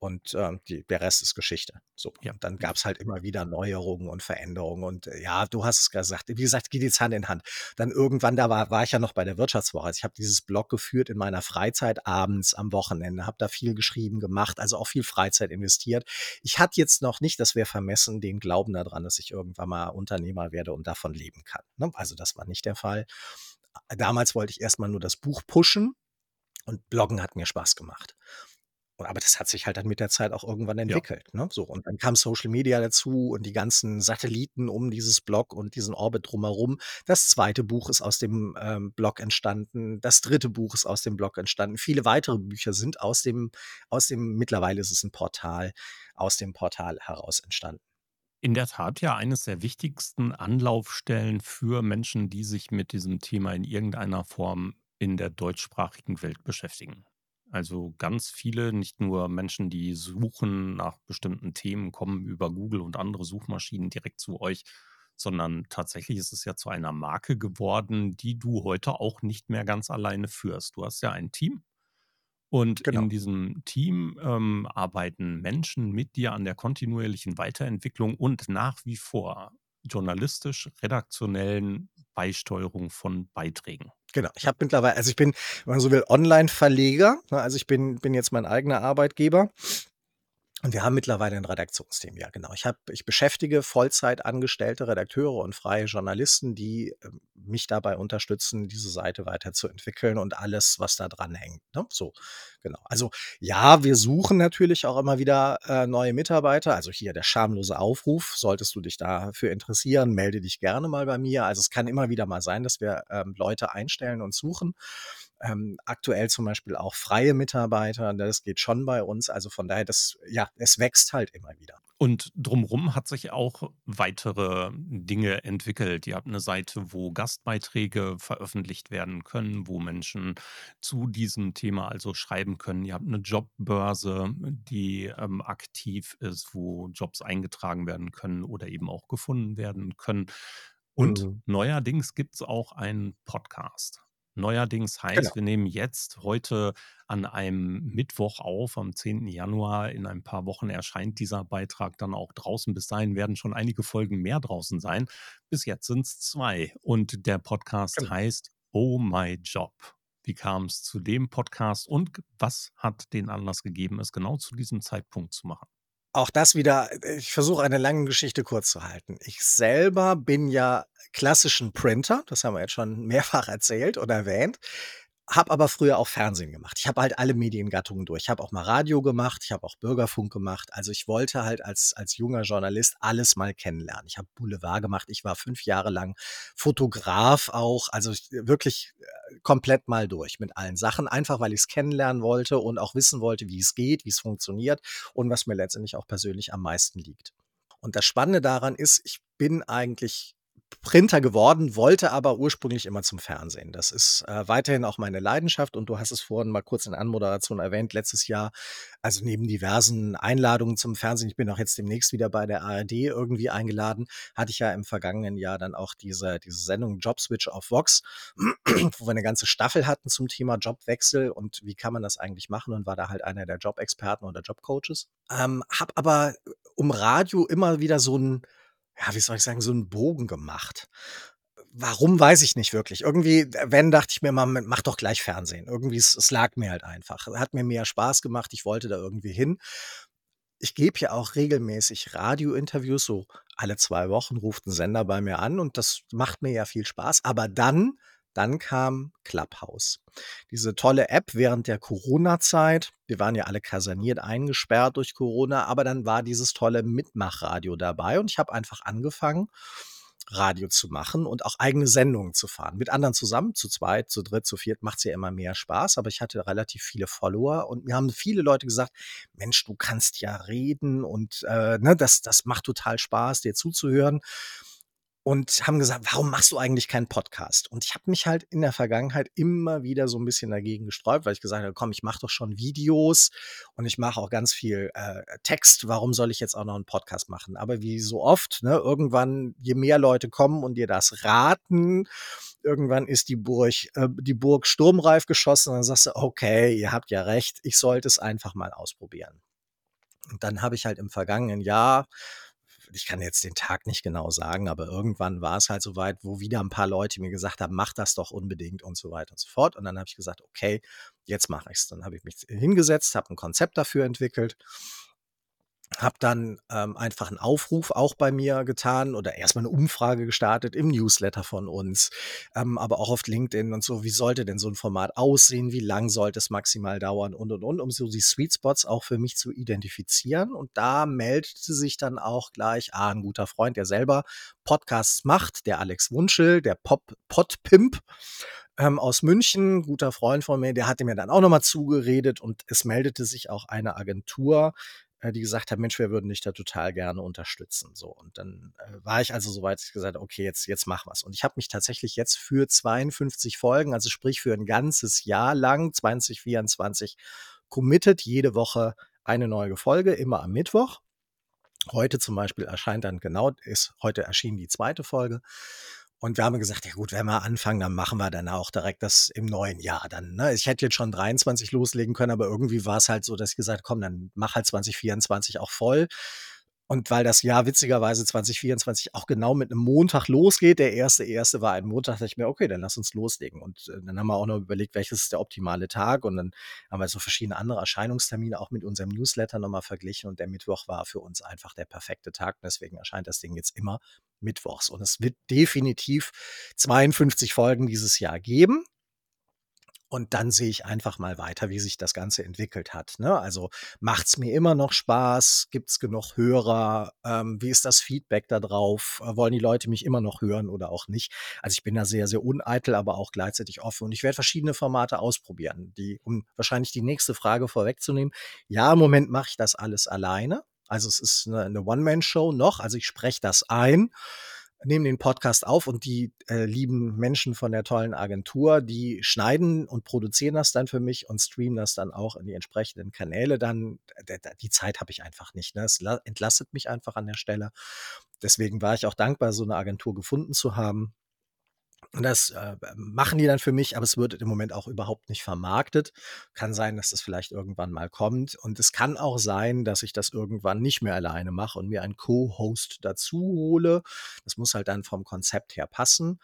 und ähm, die, der Rest ist Geschichte. So, ja. dann gab es halt immer wieder Neuerungen und Veränderungen. Und äh, ja, du hast es gesagt, wie gesagt, geht jetzt Hand in Hand. Dann irgendwann, da war, war ich ja noch bei der Wirtschaftswoche. Also ich habe dieses Blog geführt in meiner Freizeit abends am Wochenende, habe da viel geschrieben, gemacht, also auch viel Freizeit investiert. Ich hatte jetzt noch nicht, das wäre vermessen, den Glauben daran, dass ich irgendwann mal Unternehmer werde und davon leben kann. Ne? Also das war nicht der Fall. Damals wollte ich erstmal nur das Buch pushen und Bloggen hat mir Spaß gemacht. Aber das hat sich halt dann mit der Zeit auch irgendwann entwickelt. Ja. Ne? So, und dann kam Social Media dazu und die ganzen Satelliten um dieses Blog und diesen Orbit drumherum. Das zweite Buch ist aus dem ähm, Blog entstanden. Das dritte Buch ist aus dem Blog entstanden. Viele weitere Bücher sind aus dem, aus dem, mittlerweile ist es ein Portal, aus dem Portal heraus entstanden. In der Tat ja eines der wichtigsten Anlaufstellen für Menschen, die sich mit diesem Thema in irgendeiner Form in der deutschsprachigen Welt beschäftigen. Also ganz viele, nicht nur Menschen, die suchen nach bestimmten Themen, kommen über Google und andere Suchmaschinen direkt zu euch, sondern tatsächlich ist es ja zu einer Marke geworden, die du heute auch nicht mehr ganz alleine führst. Du hast ja ein Team und Genau. in diesem Team ähm, arbeiten Menschen mit dir an der kontinuierlichen Weiterentwicklung und nach wie vor journalistisch-redaktionellen Beisteuerung von Beiträgen. Genau. Ich habe mittlerweile also ich bin, wenn man so will, Online-Verleger, ne? Also ich bin bin jetzt mein eigener Arbeitgeber. Und wir haben mittlerweile ein Redaktionsteam, ja genau. Ich habe ich beschäftige Vollzeit angestellte Redakteure und freie Journalisten, die, ähm, mich dabei unterstützen, diese Seite weiterzuentwickeln und alles, was da dran hängt, ne? So, genau. Also, ja, wir suchen natürlich auch immer wieder, äh, neue Mitarbeiter. Also hier der schamlose Aufruf, solltest du dich dafür interessieren, melde dich gerne mal bei mir. Also, es kann immer wieder mal sein, dass wir, ähm, Leute einstellen und suchen. Ähm, aktuell zum Beispiel auch freie Mitarbeiter, ne, das geht schon bei uns. Also von daher, das ja, es wächst halt immer wieder. Und drumrum hat sich auch weitere Dinge entwickelt. Ihr habt eine Seite, wo Gastbeiträge veröffentlicht werden können, wo Menschen zu diesem Thema also schreiben können. Ihr habt eine Jobbörse, die ähm, aktiv ist, wo Jobs eingetragen werden können oder eben auch gefunden werden können. Und Mhm. neuerdings gibt es auch einen Podcast. Neuerdings Genau. heißt, wir nehmen jetzt heute an einem Mittwoch auf, am 10. Januar. In ein paar Wochen erscheint dieser Beitrag dann auch draußen. Bis dahin werden schon einige Folgen mehr draußen sein. Bis jetzt sind es zwei. Und der Podcast Genau. heißt Oh My Job. Wie kam es zu dem Podcast und was hat den Anlass gegeben, es genau zu diesem Zeitpunkt zu machen? Auch das wieder äh, ich versuche eine lange Geschichte kurz zu halten. Ich selber bin ja klassischen Printer, das haben wir jetzt schon mehrfach *laughs* erzählt und erwähnt, habe aber früher auch Fernsehen gemacht. Ich habe halt alle Mediengattungen durch. Ich habe auch mal Radio gemacht, ich habe auch Bürgerfunk gemacht. Also, ich wollte halt als als junger Journalist alles mal kennenlernen. Ich habe Boulevard gemacht, ich war 5 Jahre lang Fotograf auch, also, ich wirklich, äh, komplett mal durch mit allen Sachen, einfach weil ich's kennenlernen wollte und auch wissen wollte, wie es geht, wie es funktioniert und was mir letztendlich auch persönlich am meisten liegt. Und das Spannende daran ist, ich bin eigentlich Printer geworden, wollte aber ursprünglich immer zum Fernsehen. Das ist, äh, weiterhin auch meine Leidenschaft und du hast es vorhin mal kurz in der Anmoderation erwähnt, letztes Jahr, also neben diversen Einladungen zum Fernsehen, ich bin auch jetzt demnächst wieder bei der ARD irgendwie eingeladen, hatte ich ja im vergangenen Jahr dann auch diese diese Sendung Jobswitch auf Vox, *clears throat* wo wir 'ne ganze Staffel hatten zum Thema Jobwechsel und wie kann man das eigentlich machen und war da halt einer der Jobexperten oder Jobcoaches. Ähm, habe aber um Radio immer wieder so 'n ja, wie soll ich sagen, so 'n Bogen gemacht. Warum, weiß ich nicht wirklich. Irgendwie, wenn, dachte ich mir immer: „Mach doch gleich Fernsehen.“ Irgendwie es es lag mir halt einfach. Hat mir mehr Spaß gemacht, ich wollte da irgendwie hin. Ich gebe ja auch regelmäßig Radiointerviews, so alle 2 Wochen ruft 'n Sender bei mir an und das macht mir ja viel Spaß. Aber dann dann kam Clubhouse. Diese tolle App während der Corona-Zeit. Wir waren ja alle kaserniert eingesperrt durch Corona, aber dann war dieses tolle Mitmachradio dabei und ich habe einfach angefangen, Radio zu machen und auch eigene Sendungen zu fahren. Mit anderen zusammen, zu zweit, zu dritt, zu viert macht's ja immer mehr Spaß, aber ich hatte relativ viele Follower und mir haben viele Leute gesagt: „Mensch, du kannst ja reden und, äh, ne, das das macht total Spaß, dir zuzuhören.“ Und haben gesagt: „Warum machst du eigentlich keinen Podcast?“ Und ich habe mich halt in der Vergangenheit immer wieder so 'n bisschen dagegen gesträubt, weil ich gesagt habe: „Komm, ich mache doch schon Videos und ich mache auch ganz viel, äh, Text. Warum soll ich jetzt auch noch 'n Podcast machen?“ Aber wie so oft, ne, irgendwann, je mehr Leute kommen und dir das raten, irgendwann ist die Burg äh, die Burg sturmreif geschossen und dann sagst du: „Okay, ihr habt ja recht, ich sollte es einfach mal ausprobieren.“ Und dann habe ich halt im vergangenen Jahr ich kann jetzt den Tag nicht genau sagen, aber irgendwann war es halt so weit, wo wieder 'n paar Leute mir gesagt haben: „Mach das doch unbedingt“ und so weiter und so fort. Und dann habe ich gesagt: „Okay, jetzt mache ich's.“ Dann habe ich mich hingesetzt, habe 'n Konzept dafür entwickelt habe dann, ähm, einfach 'n Aufruf auch bei mir getan oder erst mal 'ne Umfrage gestartet im Newsletter von uns, ähm, aber auch auf LinkedIn und so. Wie sollte denn so 'n Format aussehen? Wie lang sollte es maximal dauern? Und, und, und, um so die Sweet Spots auch für mich zu identifizieren. Und da meldete sich dann auch gleich, ah, 'n guter Freund, der selber Podcasts macht, der Alex Wunschel, der Pop Podpimp, ähm, aus München, guter Freund von mir, der hatte mir dann auch noch mal zugeredet und es meldete sich auch eine Agentur die gesagt haben, Mensch, wir würden dich da total gerne unterstützen. So und dann äh, war ich also soweit ich gesagt, okay, jetzt jetzt mach was. Und ich habe mich tatsächlich jetzt für 52 Folgen, also sprich für ein ganzes Jahr lang 2024 committed, jede Woche eine neue Folge, immer am Mittwoch. Heute zum Beispiel erscheint dann genau, ist heute erschien die zweite Folge. Und wir haben gesagt, ja gut, wenn wir anfangen, dann machen wir dann auch direkt das im neuen Jahr dann. Ne? Ich hätte jetzt schon 23 loslegen können, aber irgendwie war es halt so, dass ich gesagt, komm, dann mach halt 2024 auch voll. Und weil das Jahr witzigerweise 2024 auch genau mit einem Montag losgeht, der erste, erste war ein Montag, dachte ich mir, okay, dann lass uns loslegen. Und äh, dann haben wir auch noch überlegt, welches ist der optimale Tag. Und dann haben wir so verschiedene andere Erscheinungstermine auch mit unserem Newsletter nochmal verglichen. Und der Mittwoch war für uns einfach der perfekte Tag. Deswegen erscheint das Ding jetzt immer mittwochs. Und es wird definitiv 52 Folgen dieses Jahr geben. Und dann sehe ich einfach mal weiter, wie sich das Ganze entwickelt hat. Ne? Also macht's mir immer noch Spaß? Gibt's genug Hörer? Ähm, wie ist das Feedback da drauf? Äh, wollen die Leute mich immer noch hören oder auch nicht? Also ich bin da sehr, sehr uneitel, aber auch gleichzeitig offen. Und ich werde verschiedene Formate ausprobieren, die, um wahrscheinlich die nächste Frage vorwegzunehmen. Ja, im Moment mache ich das alles alleine. Also es ist eine, eine One-Man-Show noch. Also ich spreche das ein nehmen den Podcast auf und die äh, lieben Menschen von der tollen Agentur, die schneiden und produzieren das dann für mich und streamen das dann auch in die entsprechenden Kanäle. Dann die Zeit habe ich einfach nicht. Ne? Es entlastet mich einfach an der Stelle. Deswegen war ich auch dankbar, so eine Agentur gefunden zu haben. Und das äh, machen die dann für mich, aber es wird im Moment auch überhaupt nicht vermarktet. Kann sein, dass das vielleicht irgendwann mal kommt. Und es kann auch sein, dass ich das irgendwann nicht mehr alleine mache und mir einen Co-Host dazu hole. Das muss halt dann vom Konzept her passen.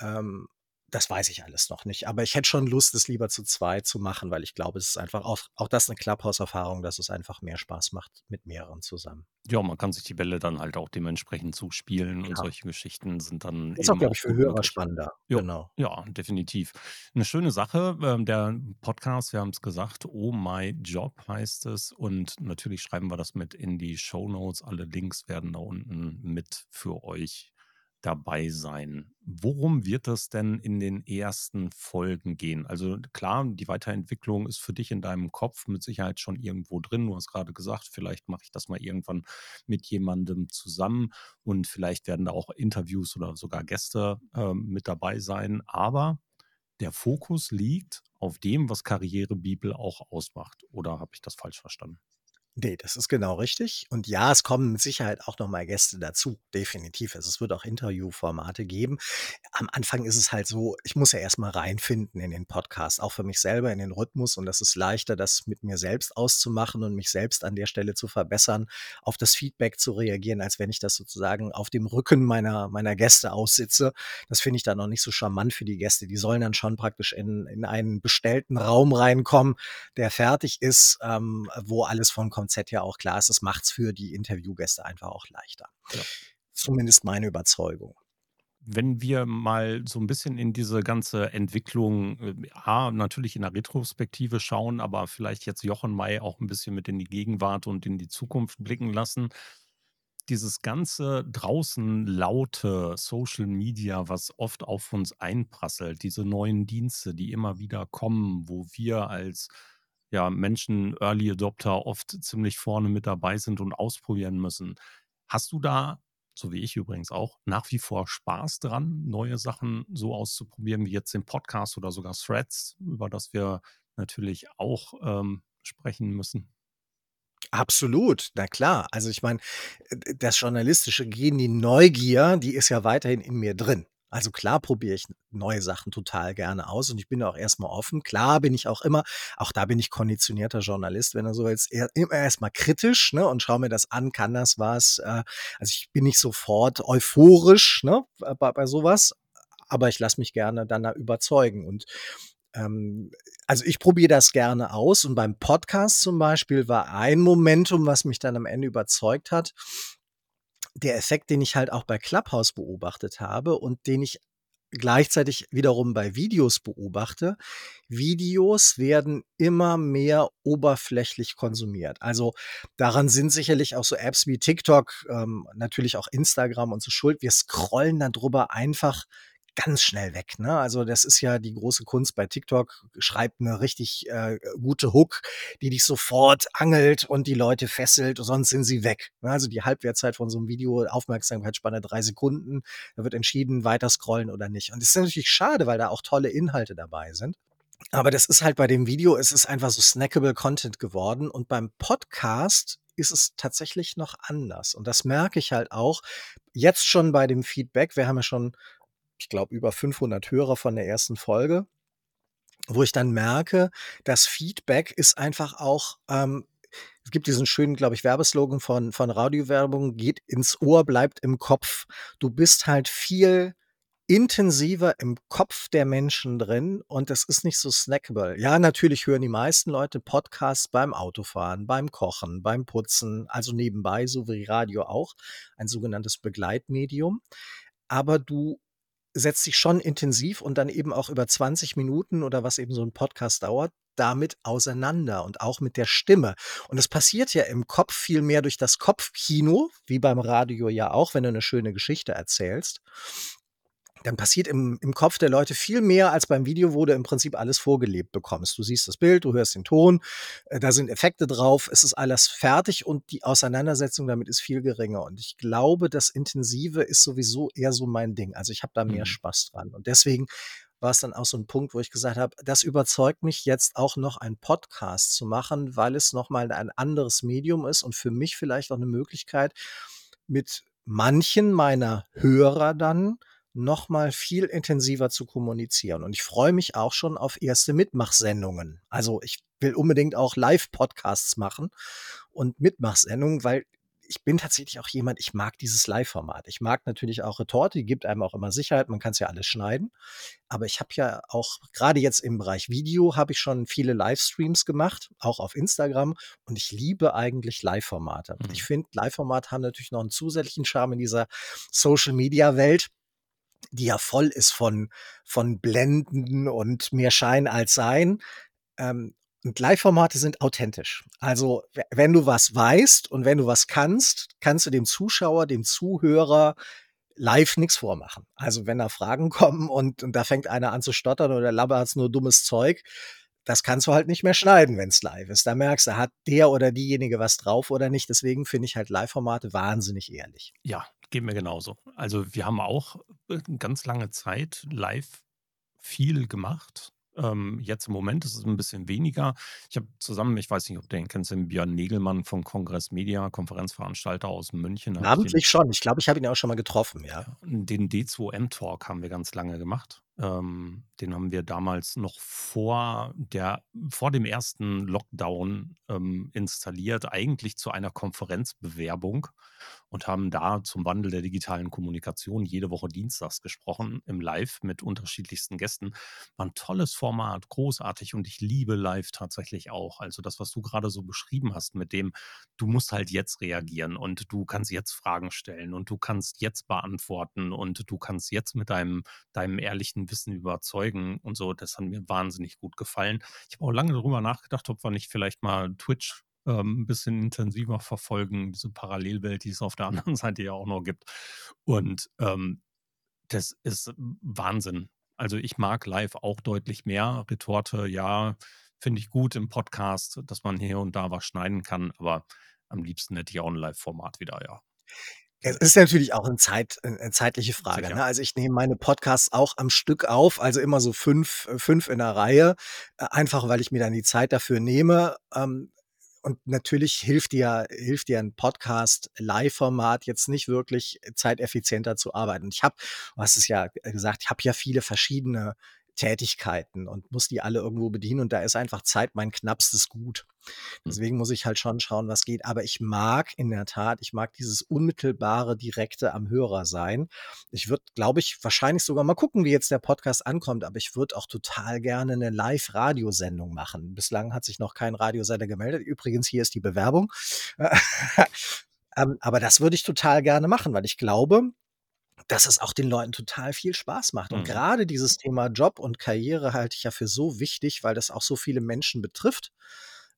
Ähm, das weiß ich alles noch nicht. Aber ich hätte schon Lust, es lieber zu zweit zu machen, weil ich glaube, es ist einfach auch, auch das eine Clubhouse-Erfahrung, dass es einfach mehr Spaß macht mit mehreren zusammen. Ja, man kann sich die Bälle dann halt auch dementsprechend zuspielen und solche Geschichten sind dann Ist auch, glaube ich, für Hörer möglich. spannender. Jo, Genau. ja, definitiv. Eine schöne Sache, ähm, der Podcast, wir haben es gesagt, Oh My Job heißt es und natürlich schreiben wir das mit in die Show Notes. Alle Links werden da unten mit für euch dabei sein. Worum wird es denn in den ersten Folgen gehen? Also klar, die Weiterentwicklung ist für dich in deinem Kopf mit Sicherheit schon irgendwo drin. Du hast gerade gesagt, vielleicht mache ich das mal irgendwann mit jemandem zusammen und vielleicht werden da auch Interviews oder sogar Gäste ähm, mit dabei sein. Aber der Fokus liegt auf dem, was Karrierebibel auch ausmacht. Oder habe ich das falsch verstanden? Nee, das ist genau richtig. Und ja, es kommen mit Sicherheit auch noch mal Gäste dazu, definitiv. Also es wird auch Interviewformate geben. Am Anfang ist es halt so, ich muss ja erst mal reinfinden in den Podcast, auch für mich selber in den Rhythmus. Und das ist leichter, das mit mir selbst auszumachen und mich selbst an der Stelle zu verbessern, auf das Feedback zu reagieren, als wenn ich das sozusagen auf dem Rücken meiner, meiner Gäste aussitze. Das finde ich dann noch nicht so charmant für die Gäste. Die sollen dann schon praktisch in, in einen bestellten Raum reinkommen, der fertig ist, ähm, wo alles von Konzept her auch klar ist. Das macht es für die Interviewgäste einfach auch leichter. Ja. Zumindest meine Überzeugung. Wenn wir mal so ein bisschen in diese ganze Entwicklung, äh, A, natürlich in der Retrospektive schauen, aber vielleicht jetzt Jochen May auch ein bisschen mit in die Gegenwart und in die Zukunft blicken lassen. Dieses ganze draußen laute Social Media, was oft auf uns einprasselt, diese neuen Dienste, die immer wieder kommen, wo wir als ja, Menschen, Early Adopter, oft ziemlich vorne mit dabei sind und ausprobieren müssen. Hast du da, so wie ich übrigens auch, nach wie vor Spaß dran, neue Sachen so auszuprobieren, wie jetzt den Podcast oder sogar Threads, über das wir natürlich auch ähm, sprechen müssen? Absolut, na klar. Also ich meine, das journalistische Gen, die Neugier, die ist ja weiterhin in mir drin. Also klar probiere ich neue Sachen total gerne aus und ich bin auch erstmal offen. Klar bin ich auch immer, auch da bin ich konditionierter Journalist, wenn du so willst, eher, immer erstmal kritisch, ne, und schau mir das an, kann das was? Äh, also ich bin nicht sofort euphorisch, ne, bei, bei sowas, aber ich lasse mich gerne dann da überzeugen und ähm, also ich probiere das gerne aus und beim Podcast zum Beispiel war ein Momentum, was mich dann am Ende überzeugt hat, der Effekt, den ich halt auch bei Clubhouse beobachtet habe und den ich gleichzeitig wiederum bei Videos beobachte. Videos werden immer mehr oberflächlich konsumiert. Also daran sind sicherlich auch so Apps wie TikTok, ähm, natürlich auch Instagram und so schuld. Wir scrollen darüber einfach ganz schnell weg. Ne? Also das ist ja die große Kunst bei TikTok. Schreibt eine richtig äh, gute Hook, die dich sofort angelt und die Leute fesselt, sonst sind sie weg. Ne? Also die Halbwertzeit von so einem Video, Aufmerksamkeitsspanne drei Sekunden, da wird entschieden, weiter scrollen oder nicht. Und das ist natürlich schade, weil da auch tolle Inhalte dabei sind. Aber das ist halt bei dem Video, es ist einfach so snackable Content geworden. Und beim Podcast ist es tatsächlich noch anders. Und das merke ich halt auch jetzt schon bei dem Feedback. Wir haben ja schon, ich glaube, über 500 Hörer von der ersten Folge, wo ich dann merke, das Feedback ist einfach auch, ähm, es gibt diesen schönen, glaube ich, Werbeslogan von, von Radiowerbung, geht ins Ohr, bleibt im Kopf. Du bist halt viel intensiver im Kopf der Menschen drin und das ist nicht so snackable. Ja, natürlich hören die meisten Leute Podcasts beim Autofahren, beim Kochen, beim Putzen, also nebenbei, so wie Radio auch, ein sogenanntes Begleitmedium. Aber du setzt dich schon intensiv und dann eben auch über 20 Minuten oder was eben so ein Podcast dauert, damit auseinander und auch mit der Stimme. Und es passiert ja im Kopf viel mehr durch das Kopfkino, wie beim Radio ja auch, wenn du eine schöne Geschichte erzählst dann passiert im, im Kopf der Leute viel mehr als beim Video, wo du im Prinzip alles vorgelebt bekommst. Du siehst das Bild, du hörst den Ton, äh, da sind Effekte drauf, es ist alles fertig und die Auseinandersetzung damit ist viel geringer. Und ich glaube, das Intensive ist sowieso eher so mein Ding. Also ich habe da mehr mhm. Spaß dran. Und deswegen war es dann auch so ein Punkt, wo ich gesagt habe, das überzeugt mich jetzt auch noch einen Podcast zu machen, weil es nochmal ein anderes Medium ist und für mich vielleicht auch eine Möglichkeit, mit manchen meiner Hörer dann noch mal viel intensiver zu kommunizieren. Und ich freue mich auch schon auf erste Mitmachsendungen. Also ich will unbedingt auch Live-Podcasts machen und Mitmachsendungen, weil ich bin tatsächlich auch jemand, ich mag dieses Live-Format. Ich mag natürlich auch Retorte, die gibt einem auch immer Sicherheit, man kann es ja alles schneiden. Aber ich habe ja auch, gerade jetzt im Bereich Video, habe ich schon viele Livestreams gemacht, auch auf Instagram. Und ich liebe eigentlich Live-Formate. Mhm. Ich finde, Live-Formate haben natürlich noch einen zusätzlichen Charme in dieser Social-Media-Welt die ja voll ist von, von Blenden und mehr Schein als Sein. Ähm, und Live-Formate sind authentisch. Also, wenn du was weißt und wenn du was kannst, kannst du dem Zuschauer, dem Zuhörer live nichts vormachen. Also, wenn da Fragen *laughs* kommen und, und da fängt einer an zu stottern oder labert nur dummes Zeug, das kannst du halt nicht mehr schneiden, wenn es live ist. Da merkst du, hat der oder diejenige was drauf oder nicht. Deswegen finde ich halt Live-Formate wahnsinnig ehrlich. Ja, geht mir genauso. Also wir haben auch äh, ganz lange Zeit live viel gemacht. Ähm, jetzt im Moment ist es ein bisschen weniger. Ich habe zusammen, ich weiß nicht, ob du den kennst, den Björn Negelmann von Kongress Media, Konferenzveranstalter aus München. Namentlich schon. Ich glaube, ich habe ihn auch schon mal getroffen, ja. Den D2M-Talk haben wir ganz lange gemacht. Ähm, den haben wir damals noch vor, der, vor dem ersten Lockdown ähm, installiert, eigentlich zu einer Konferenzbewerbung und haben da zum Wandel der digitalen Kommunikation jede Woche dienstags gesprochen, im Live mit unterschiedlichsten Gästen. War ein tolles Format, großartig und ich liebe Live tatsächlich auch. Also das, was du gerade so beschrieben hast, mit dem, du musst halt jetzt reagieren und du kannst jetzt Fragen stellen und du kannst jetzt beantworten und du kannst jetzt mit deinem, deinem ehrlichen Wissen überzeugen und so. Das hat mir wahnsinnig gut gefallen. Ich habe auch lange darüber nachgedacht, ob wir nicht vielleicht mal Twitch ähm, ein bisschen intensiver verfolgen, diese Parallelwelt, die es auf der *laughs* anderen Seite ja auch noch gibt. Und ähm, das ist Wahnsinn. Also ich mag live auch deutlich mehr. Retorte, ja, finde ich gut im Podcast, dass man hier und da was schneiden kann, aber am liebsten hätte ich auch ein Live-Format wieder, ja. Es ist natürlich auch eine, Zeit, eine zeitliche Frage. Ne? Also ich nehme meine Podcasts auch am Stück auf, also immer so fünf, fünf in der Reihe, äh, einfach weil ich mir dann die Zeit dafür nehme. Ähm, und natürlich hilft dir, hilft dir ein Podcast-Live-Format jetzt nicht wirklich zeiteffizienter zu arbeiten. Ich habe, du hast es ja gesagt, ich habe ja viele verschiedene Tätigkeiten und muss die alle irgendwo bedienen und da ist einfach Zeit mein knappstes Gut. Hm. Deswegen muss ich halt schon schauen, was geht. Aber ich mag in der Tat, ich mag dieses unmittelbare, direkte am Hörer sein. Ich würde, glaube ich, wahrscheinlich sogar mal gucken, wie jetzt der Podcast ankommt, aber ich würde auch total gerne eine Live-Radiosendung machen. Bislang hat sich noch kein Radiosender gemeldet. Übrigens, hier ist die Bewerbung. *laughs* Ähm, aber das würde ich total gerne machen, weil ich glaube, dass es auch den Leuten total viel Spaß macht. Und mhm. gerade dieses Thema Job und Karriere halte ich ja für so wichtig, weil das auch so viele Menschen betrifft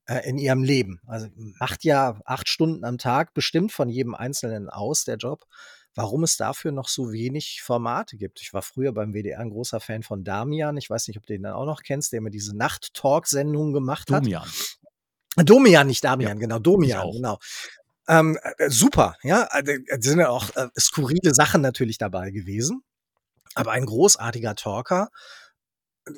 äh, in ihrem Leben. Also macht ja acht Stunden am Tag bestimmt von jedem Einzelnen aus, der Job. warum es dafür noch so wenig Formate gibt. Ich war früher beim WDR ein großer Fan von Damian. Ich weiß nicht, ob du den dann auch noch kennst, der mir diese Nacht-Talk-Sendungen gemacht hat. Domian. Domian, nicht Damian, genau, Domian, genau. Ähm, äh, super, ja, es sind ja auch äh, skurrile Sachen natürlich dabei gewesen, aber ein großartiger Talker.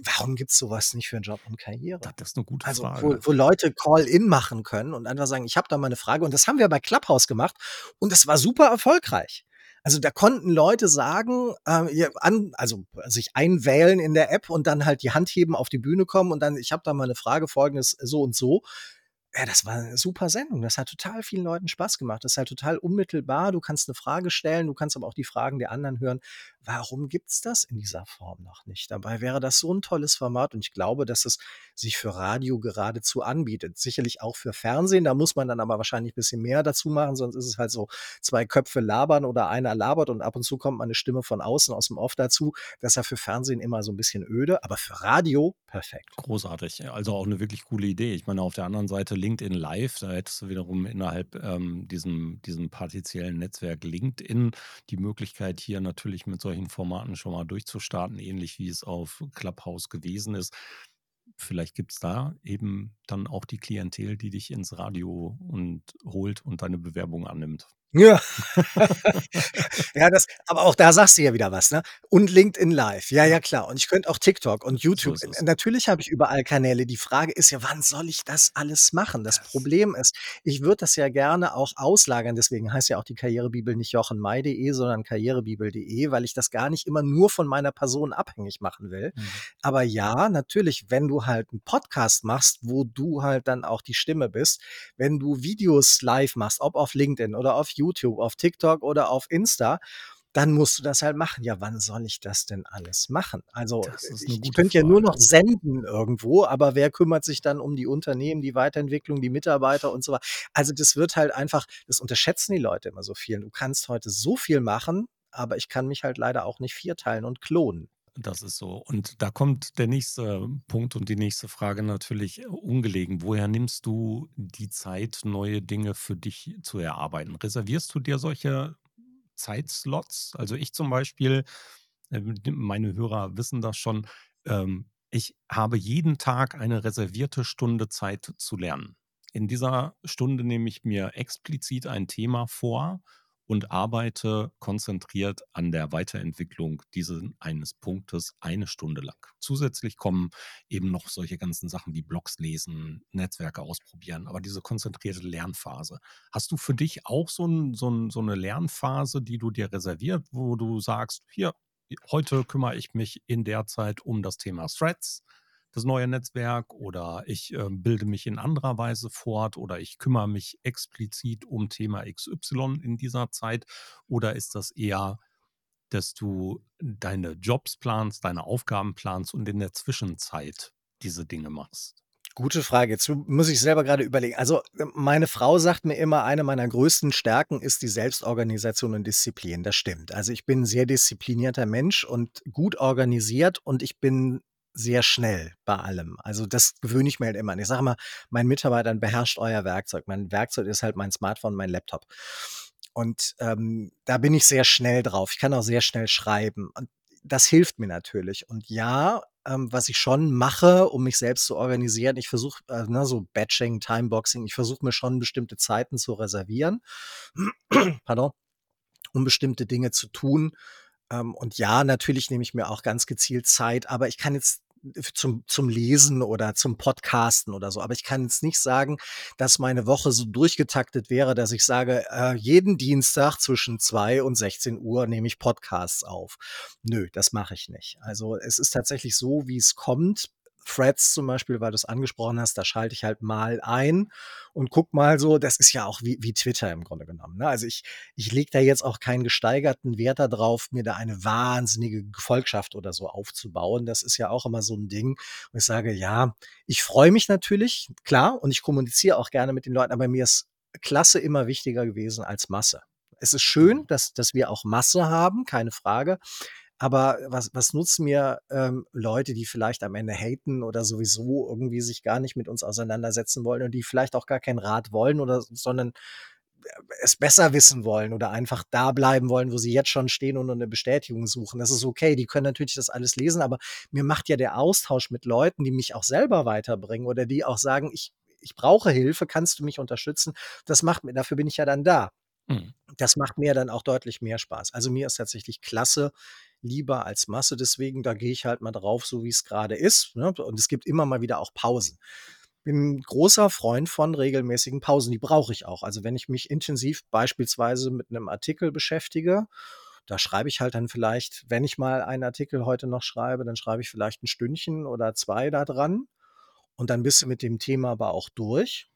Warum gibt's sowas nicht für einen Job und Karriere? Das ist eine gute Also, Frage. wo, wo Leute Call-in machen können und einfach sagen, ich habe da mal eine Frage. Und das haben wir bei Clubhouse gemacht und das war super erfolgreich. Also da konnten Leute sagen, äh, an, also sich einwählen in der App und dann halt die Hand heben, auf die Bühne kommen und dann, ich habe da mal eine Frage, folgendes so und so. Ja, das war eine super Sendung. Das hat total vielen Leuten Spaß gemacht. Das ist halt total unmittelbar. Du kannst eine Frage stellen, du kannst aber auch die Fragen der anderen hören. Warum gibt's das in dieser Form noch nicht? Dabei wäre das so ein tolles Format und ich glaube, dass es sich für Radio geradezu anbietet. Sicherlich auch für Fernsehen. Da muss man dann aber wahrscheinlich ein bisschen mehr dazu machen, sonst ist es halt so zwei Köpfe labern oder einer labert und ab und zu kommt mal eine Stimme von außen aus dem Off dazu. Das ist ja für Fernsehen immer so ein bisschen öde, aber für Radio perfekt. Großartig. Also auch eine wirklich coole Idee. Ich meine, auf der anderen Seite LinkedIn Live, da hättest du wiederum innerhalb ähm, diesem, diesem partiziellen Netzwerk LinkedIn die Möglichkeit, hier natürlich mit solchen Formaten schon mal durchzustarten, ähnlich wie es auf Clubhouse gewesen ist. Vielleicht gibt es da eben dann auch die Klientel, die dich ins Radio und holt und deine Bewerbung annimmt. Ja. *laughs* ja, das, aber auch da sagst du ja wieder was, ne? Und LinkedIn Live. Ja, ja, klar. Und ich könnte auch TikTok und YouTube. Ist es. Natürlich habe ich überall Kanäle. Die Frage ist ja, wann soll ich das alles machen? Das Das- Problem ist, ich würde das ja gerne auch auslagern. Deswegen heißt ja auch die Karrierebibel nicht jochenmai.de, sondern karrierebibel.de, weil ich das gar nicht immer nur von meiner Person abhängig machen will. Mhm. Aber ja, natürlich, wenn du halt einen Podcast machst, wo du halt dann auch die Stimme bist, wenn du Videos live machst, ob auf LinkedIn oder auf YouTube, auf TikTok oder auf Insta, dann musst du das halt machen. Ja, wann soll ich das denn alles machen? Also eine ich, könnte ja nur noch senden irgendwo, aber wer kümmert sich dann um die Unternehmen, die Weiterentwicklung, die Mitarbeiter und so weiter? Also das wird halt einfach, das unterschätzen die Leute immer so viel. Du kannst heute so viel machen, aber ich kann mich halt leider auch nicht vierteilen und klonen. Das ist so. Und da kommt der nächste Punkt und die nächste Frage natürlich äh, ungelegen. Woher nimmst du die Zeit, neue Dinge für dich zu erarbeiten? Reservierst du dir solche Zeitslots? Also ich zum Beispiel, ähm, meine Hörer wissen das schon, ähm, ich habe jeden Tag eine reservierte Stunde Zeit zu lernen. In dieser Stunde nehme ich mir explizit ein Thema vor und arbeite konzentriert an der Weiterentwicklung dieses eines Punktes eine Stunde lang. Zusätzlich kommen eben noch solche ganzen Sachen wie Blogs lesen, Netzwerke ausprobieren, aber diese konzentrierte Lernphase. Hast du für dich auch so, ein, so, ein, so eine Lernphase, die du dir reserviert, wo du sagst, hier, heute kümmere ich mich in der Zeit um das Thema Threads, das neue Netzwerk oder ich äh, bilde mich in anderer Weise fort oder ich kümmere mich explizit um Thema XY in dieser Zeit oder ist das eher, dass du deine Jobs planst, deine Aufgaben planst und in der Zwischenzeit diese Dinge machst? Gute Frage. Jetzt muss ich selber gerade überlegen. Also meine Frau sagt mir immer, eine meiner größten Stärken ist die Selbstorganisation und Disziplin. Das stimmt. Also ich bin ein sehr disziplinierter Mensch und gut organisiert und ich bin sehr schnell bei allem. Also das gewöhne ich mir halt immer an. Ich sage immer, mein Mitarbeiter beherrscht euer Werkzeug. Mein Werkzeug ist halt mein Smartphone, mein Laptop. Und ähm, da bin ich sehr schnell drauf. Ich kann auch sehr schnell schreiben. Und das hilft mir natürlich. Und ja, ähm, was ich schon mache, um mich selbst zu organisieren, ich versuche, äh, ne, so Batching, Timeboxing, ich versuche mir schon bestimmte Zeiten zu reservieren, *clears throat* pardon, um bestimmte Dinge zu tun. Ähm, und ja, natürlich nehme ich mir auch ganz gezielt Zeit, aber ich kann jetzt zum, zum Lesen oder zum Podcasten oder so. Aber ich kann jetzt nicht sagen, dass meine Woche so durchgetaktet wäre, dass ich sage, äh, jeden Dienstag zwischen 2 und 16 Uhr nehme ich Podcasts auf. Nö, das mache ich nicht. Also es ist tatsächlich so, wie es kommt. Threads zum Beispiel, weil du es angesprochen hast, da schalte ich halt mal ein und guck mal so, das ist ja auch wie, wie Twitter im Grunde genommen. Ne? Also ich, ich lege da jetzt auch keinen gesteigerten Wert darauf, mir da eine wahnsinnige Gefolgschaft oder so aufzubauen. Das ist ja auch immer so ein Ding, wo ich sage, ja, ich freue mich natürlich, klar, und ich kommuniziere auch gerne mit den Leuten, aber mir ist Klasse immer wichtiger gewesen als Masse. Es ist schön, dass, dass wir auch Masse haben, keine Frage. Aber was, was nutzen mir ähm, Leute, die vielleicht am Ende haten oder sowieso irgendwie sich gar nicht mit uns auseinandersetzen wollen und die vielleicht auch gar keinen Rat wollen oder sondern es besser wissen wollen oder einfach da bleiben wollen, wo sie jetzt schon stehen und eine Bestätigung suchen. Das ist okay. Die können natürlich das alles lesen, aber mir macht ja der Austausch mit Leuten, die mich auch selber weiterbringen oder die auch sagen, ich, ich brauche Hilfe, kannst du mich unterstützen? Das macht mir, dafür bin ich ja dann da. Mhm. Das macht mir dann auch deutlich mehr Spaß. Also mir ist tatsächlich klasse, lieber als Masse. Deswegen, da gehe ich halt mal drauf, so wie es gerade ist. Ne? Und es gibt immer mal wieder auch Pausen bin großer Freund von regelmäßigen Pausen. Die brauche ich auch. Also wenn ich mich intensiv beispielsweise mit einem Artikel beschäftige, da schreibe ich halt dann vielleicht, wenn ich mal einen Artikel heute noch schreibe, dann schreibe ich vielleicht ein Stündchen oder zwei da dran. Und dann bist du mit dem Thema aber auch durch.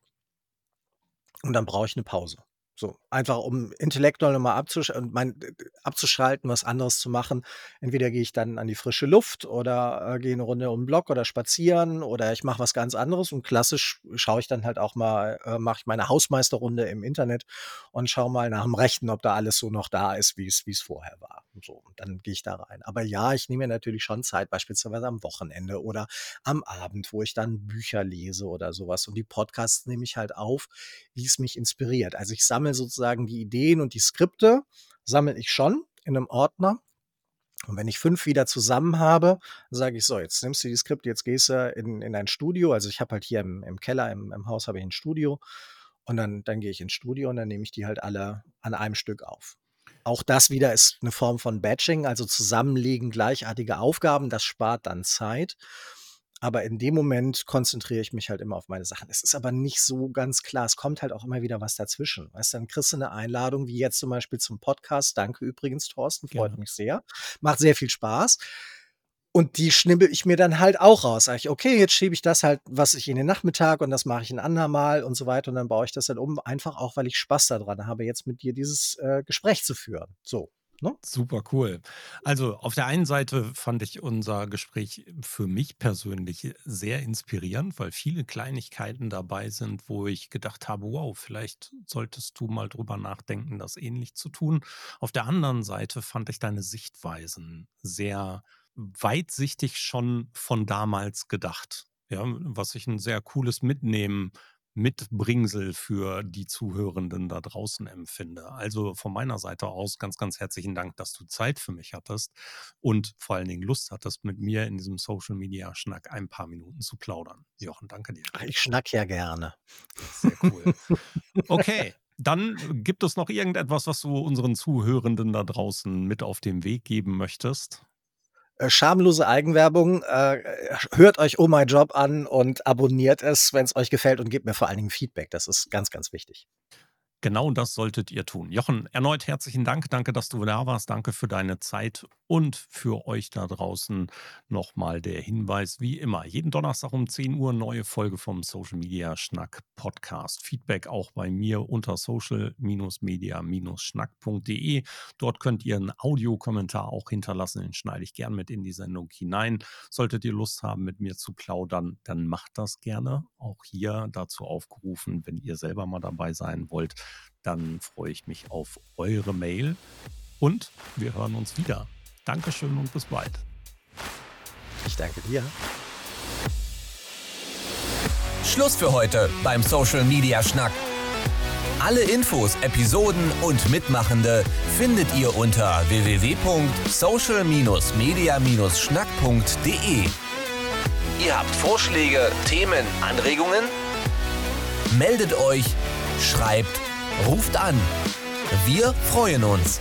Und dann brauche ich eine Pause. So, einfach um intellektuell nochmal abzusch mein, abzuschalten, was anderes zu machen. Entweder gehe ich dann an die frische Luft oder äh, gehe eine Runde um den Block oder spazieren oder ich mache was ganz anderes und klassisch schaue ich dann halt auch mal, äh, mache ich meine Hausmeisterrunde im Internet und schaue mal nach dem Rechten, ob da alles so noch da ist, wie es vorher war. So, und dann gehe ich da rein. Aber ja, ich nehme mir natürlich schon Zeit, beispielsweise am Wochenende oder am Abend, wo ich dann Bücher lese oder sowas. Und die Podcasts nehme ich halt auf, wie es mich inspiriert. Also ich sammle sammle sozusagen die Ideen und die Skripte, sammle ich schon in einem Ordner. Und wenn ich fünf wieder zusammen habe, sage ich so, jetzt nimmst du die Skripte, jetzt gehst du in, in ein Studio. Also ich habe halt hier im, im Keller, im, im Haus habe ich ein Studio. Und dann, dann gehe ich ins Studio und dann nehme ich die halt alle an einem Stück auf. Auch das wieder ist eine Form von Batching, also zusammenlegen gleichartige Aufgaben. Das spart dann Zeit. Aber in dem Moment konzentriere ich mich halt immer auf meine Sachen. Es ist aber nicht so ganz klar. Es kommt halt auch immer wieder was dazwischen. Weißt du, dann kriegst du eine Einladung, wie jetzt zum Beispiel zum Podcast. Danke übrigens, Thorsten, freut ja. mich sehr. Macht sehr viel Spaß. Und die schnibbel ich mir dann halt auch raus. Sag ich, okay, jetzt schiebe ich das halt, was ich in den Nachmittag und das mache ich ein andermal und so weiter. Und dann baue ich das dann um, einfach auch, weil ich Spaß daran habe, jetzt mit dir dieses äh, Gespräch zu führen. So. Ne? Super cool. Also auf der einen Seite fand ich unser Gespräch für mich persönlich sehr inspirierend, weil viele Kleinigkeiten dabei sind, wo ich gedacht habe, wow, vielleicht solltest du mal drüber nachdenken, das ähnlich zu tun. Auf der anderen Seite fand ich deine Sichtweisen sehr weitsichtig schon von damals gedacht. Ja, was ich ein sehr cooles Mitnehmen Mitbringsel für die Zuhörenden da draußen empfinde. Also von meiner Seite aus ganz, ganz herzlichen Dank, dass du Zeit für mich hattest und vor allen Dingen Lust hattest, mit mir in diesem Social Media Schnack ein paar Minuten zu plaudern. Jochen, danke dir. Ich schnack ja gerne. Sehr cool. *laughs* Okay. Dann gibt es noch irgendetwas, was du unseren Zuhörenden da draußen mit auf den Weg geben möchtest? Äh, schamlose Eigenwerbung. Äh, hört euch Oh My Job an und abonniert es, wenn es euch gefällt und gebt mir vor allen Dingen Feedback. Das ist ganz, ganz wichtig. Genau das solltet ihr tun. Jochen, erneut herzlichen Dank. Danke, dass du da warst. Danke für deine Zeit und für euch da draußen nochmal der Hinweis, wie immer, jeden Donnerstag um 10 Uhr neue Folge vom Social Media Schnack Podcast. Feedback auch bei mir unter social-media-schnack.de. Dort könnt ihr einen Audiokommentar auch hinterlassen. Den schneide ich gern mit in die Sendung hinein. Solltet ihr Lust haben, mit mir zu plaudern, dann macht das gerne. Auch hier dazu aufgerufen, wenn ihr selber mal dabei sein wollt dann freue ich mich auf eure Mail und wir hören uns wieder. Dankeschön und bis bald. Ich danke dir. Schluss für heute beim Social Media Schnack. Alle Infos, Episoden und Mitmachende findet ihr unter www.social-media-schnack.de. Ihr habt Vorschläge, Themen, Anregungen? Meldet euch, schreibt Ruft an. Wir freuen uns.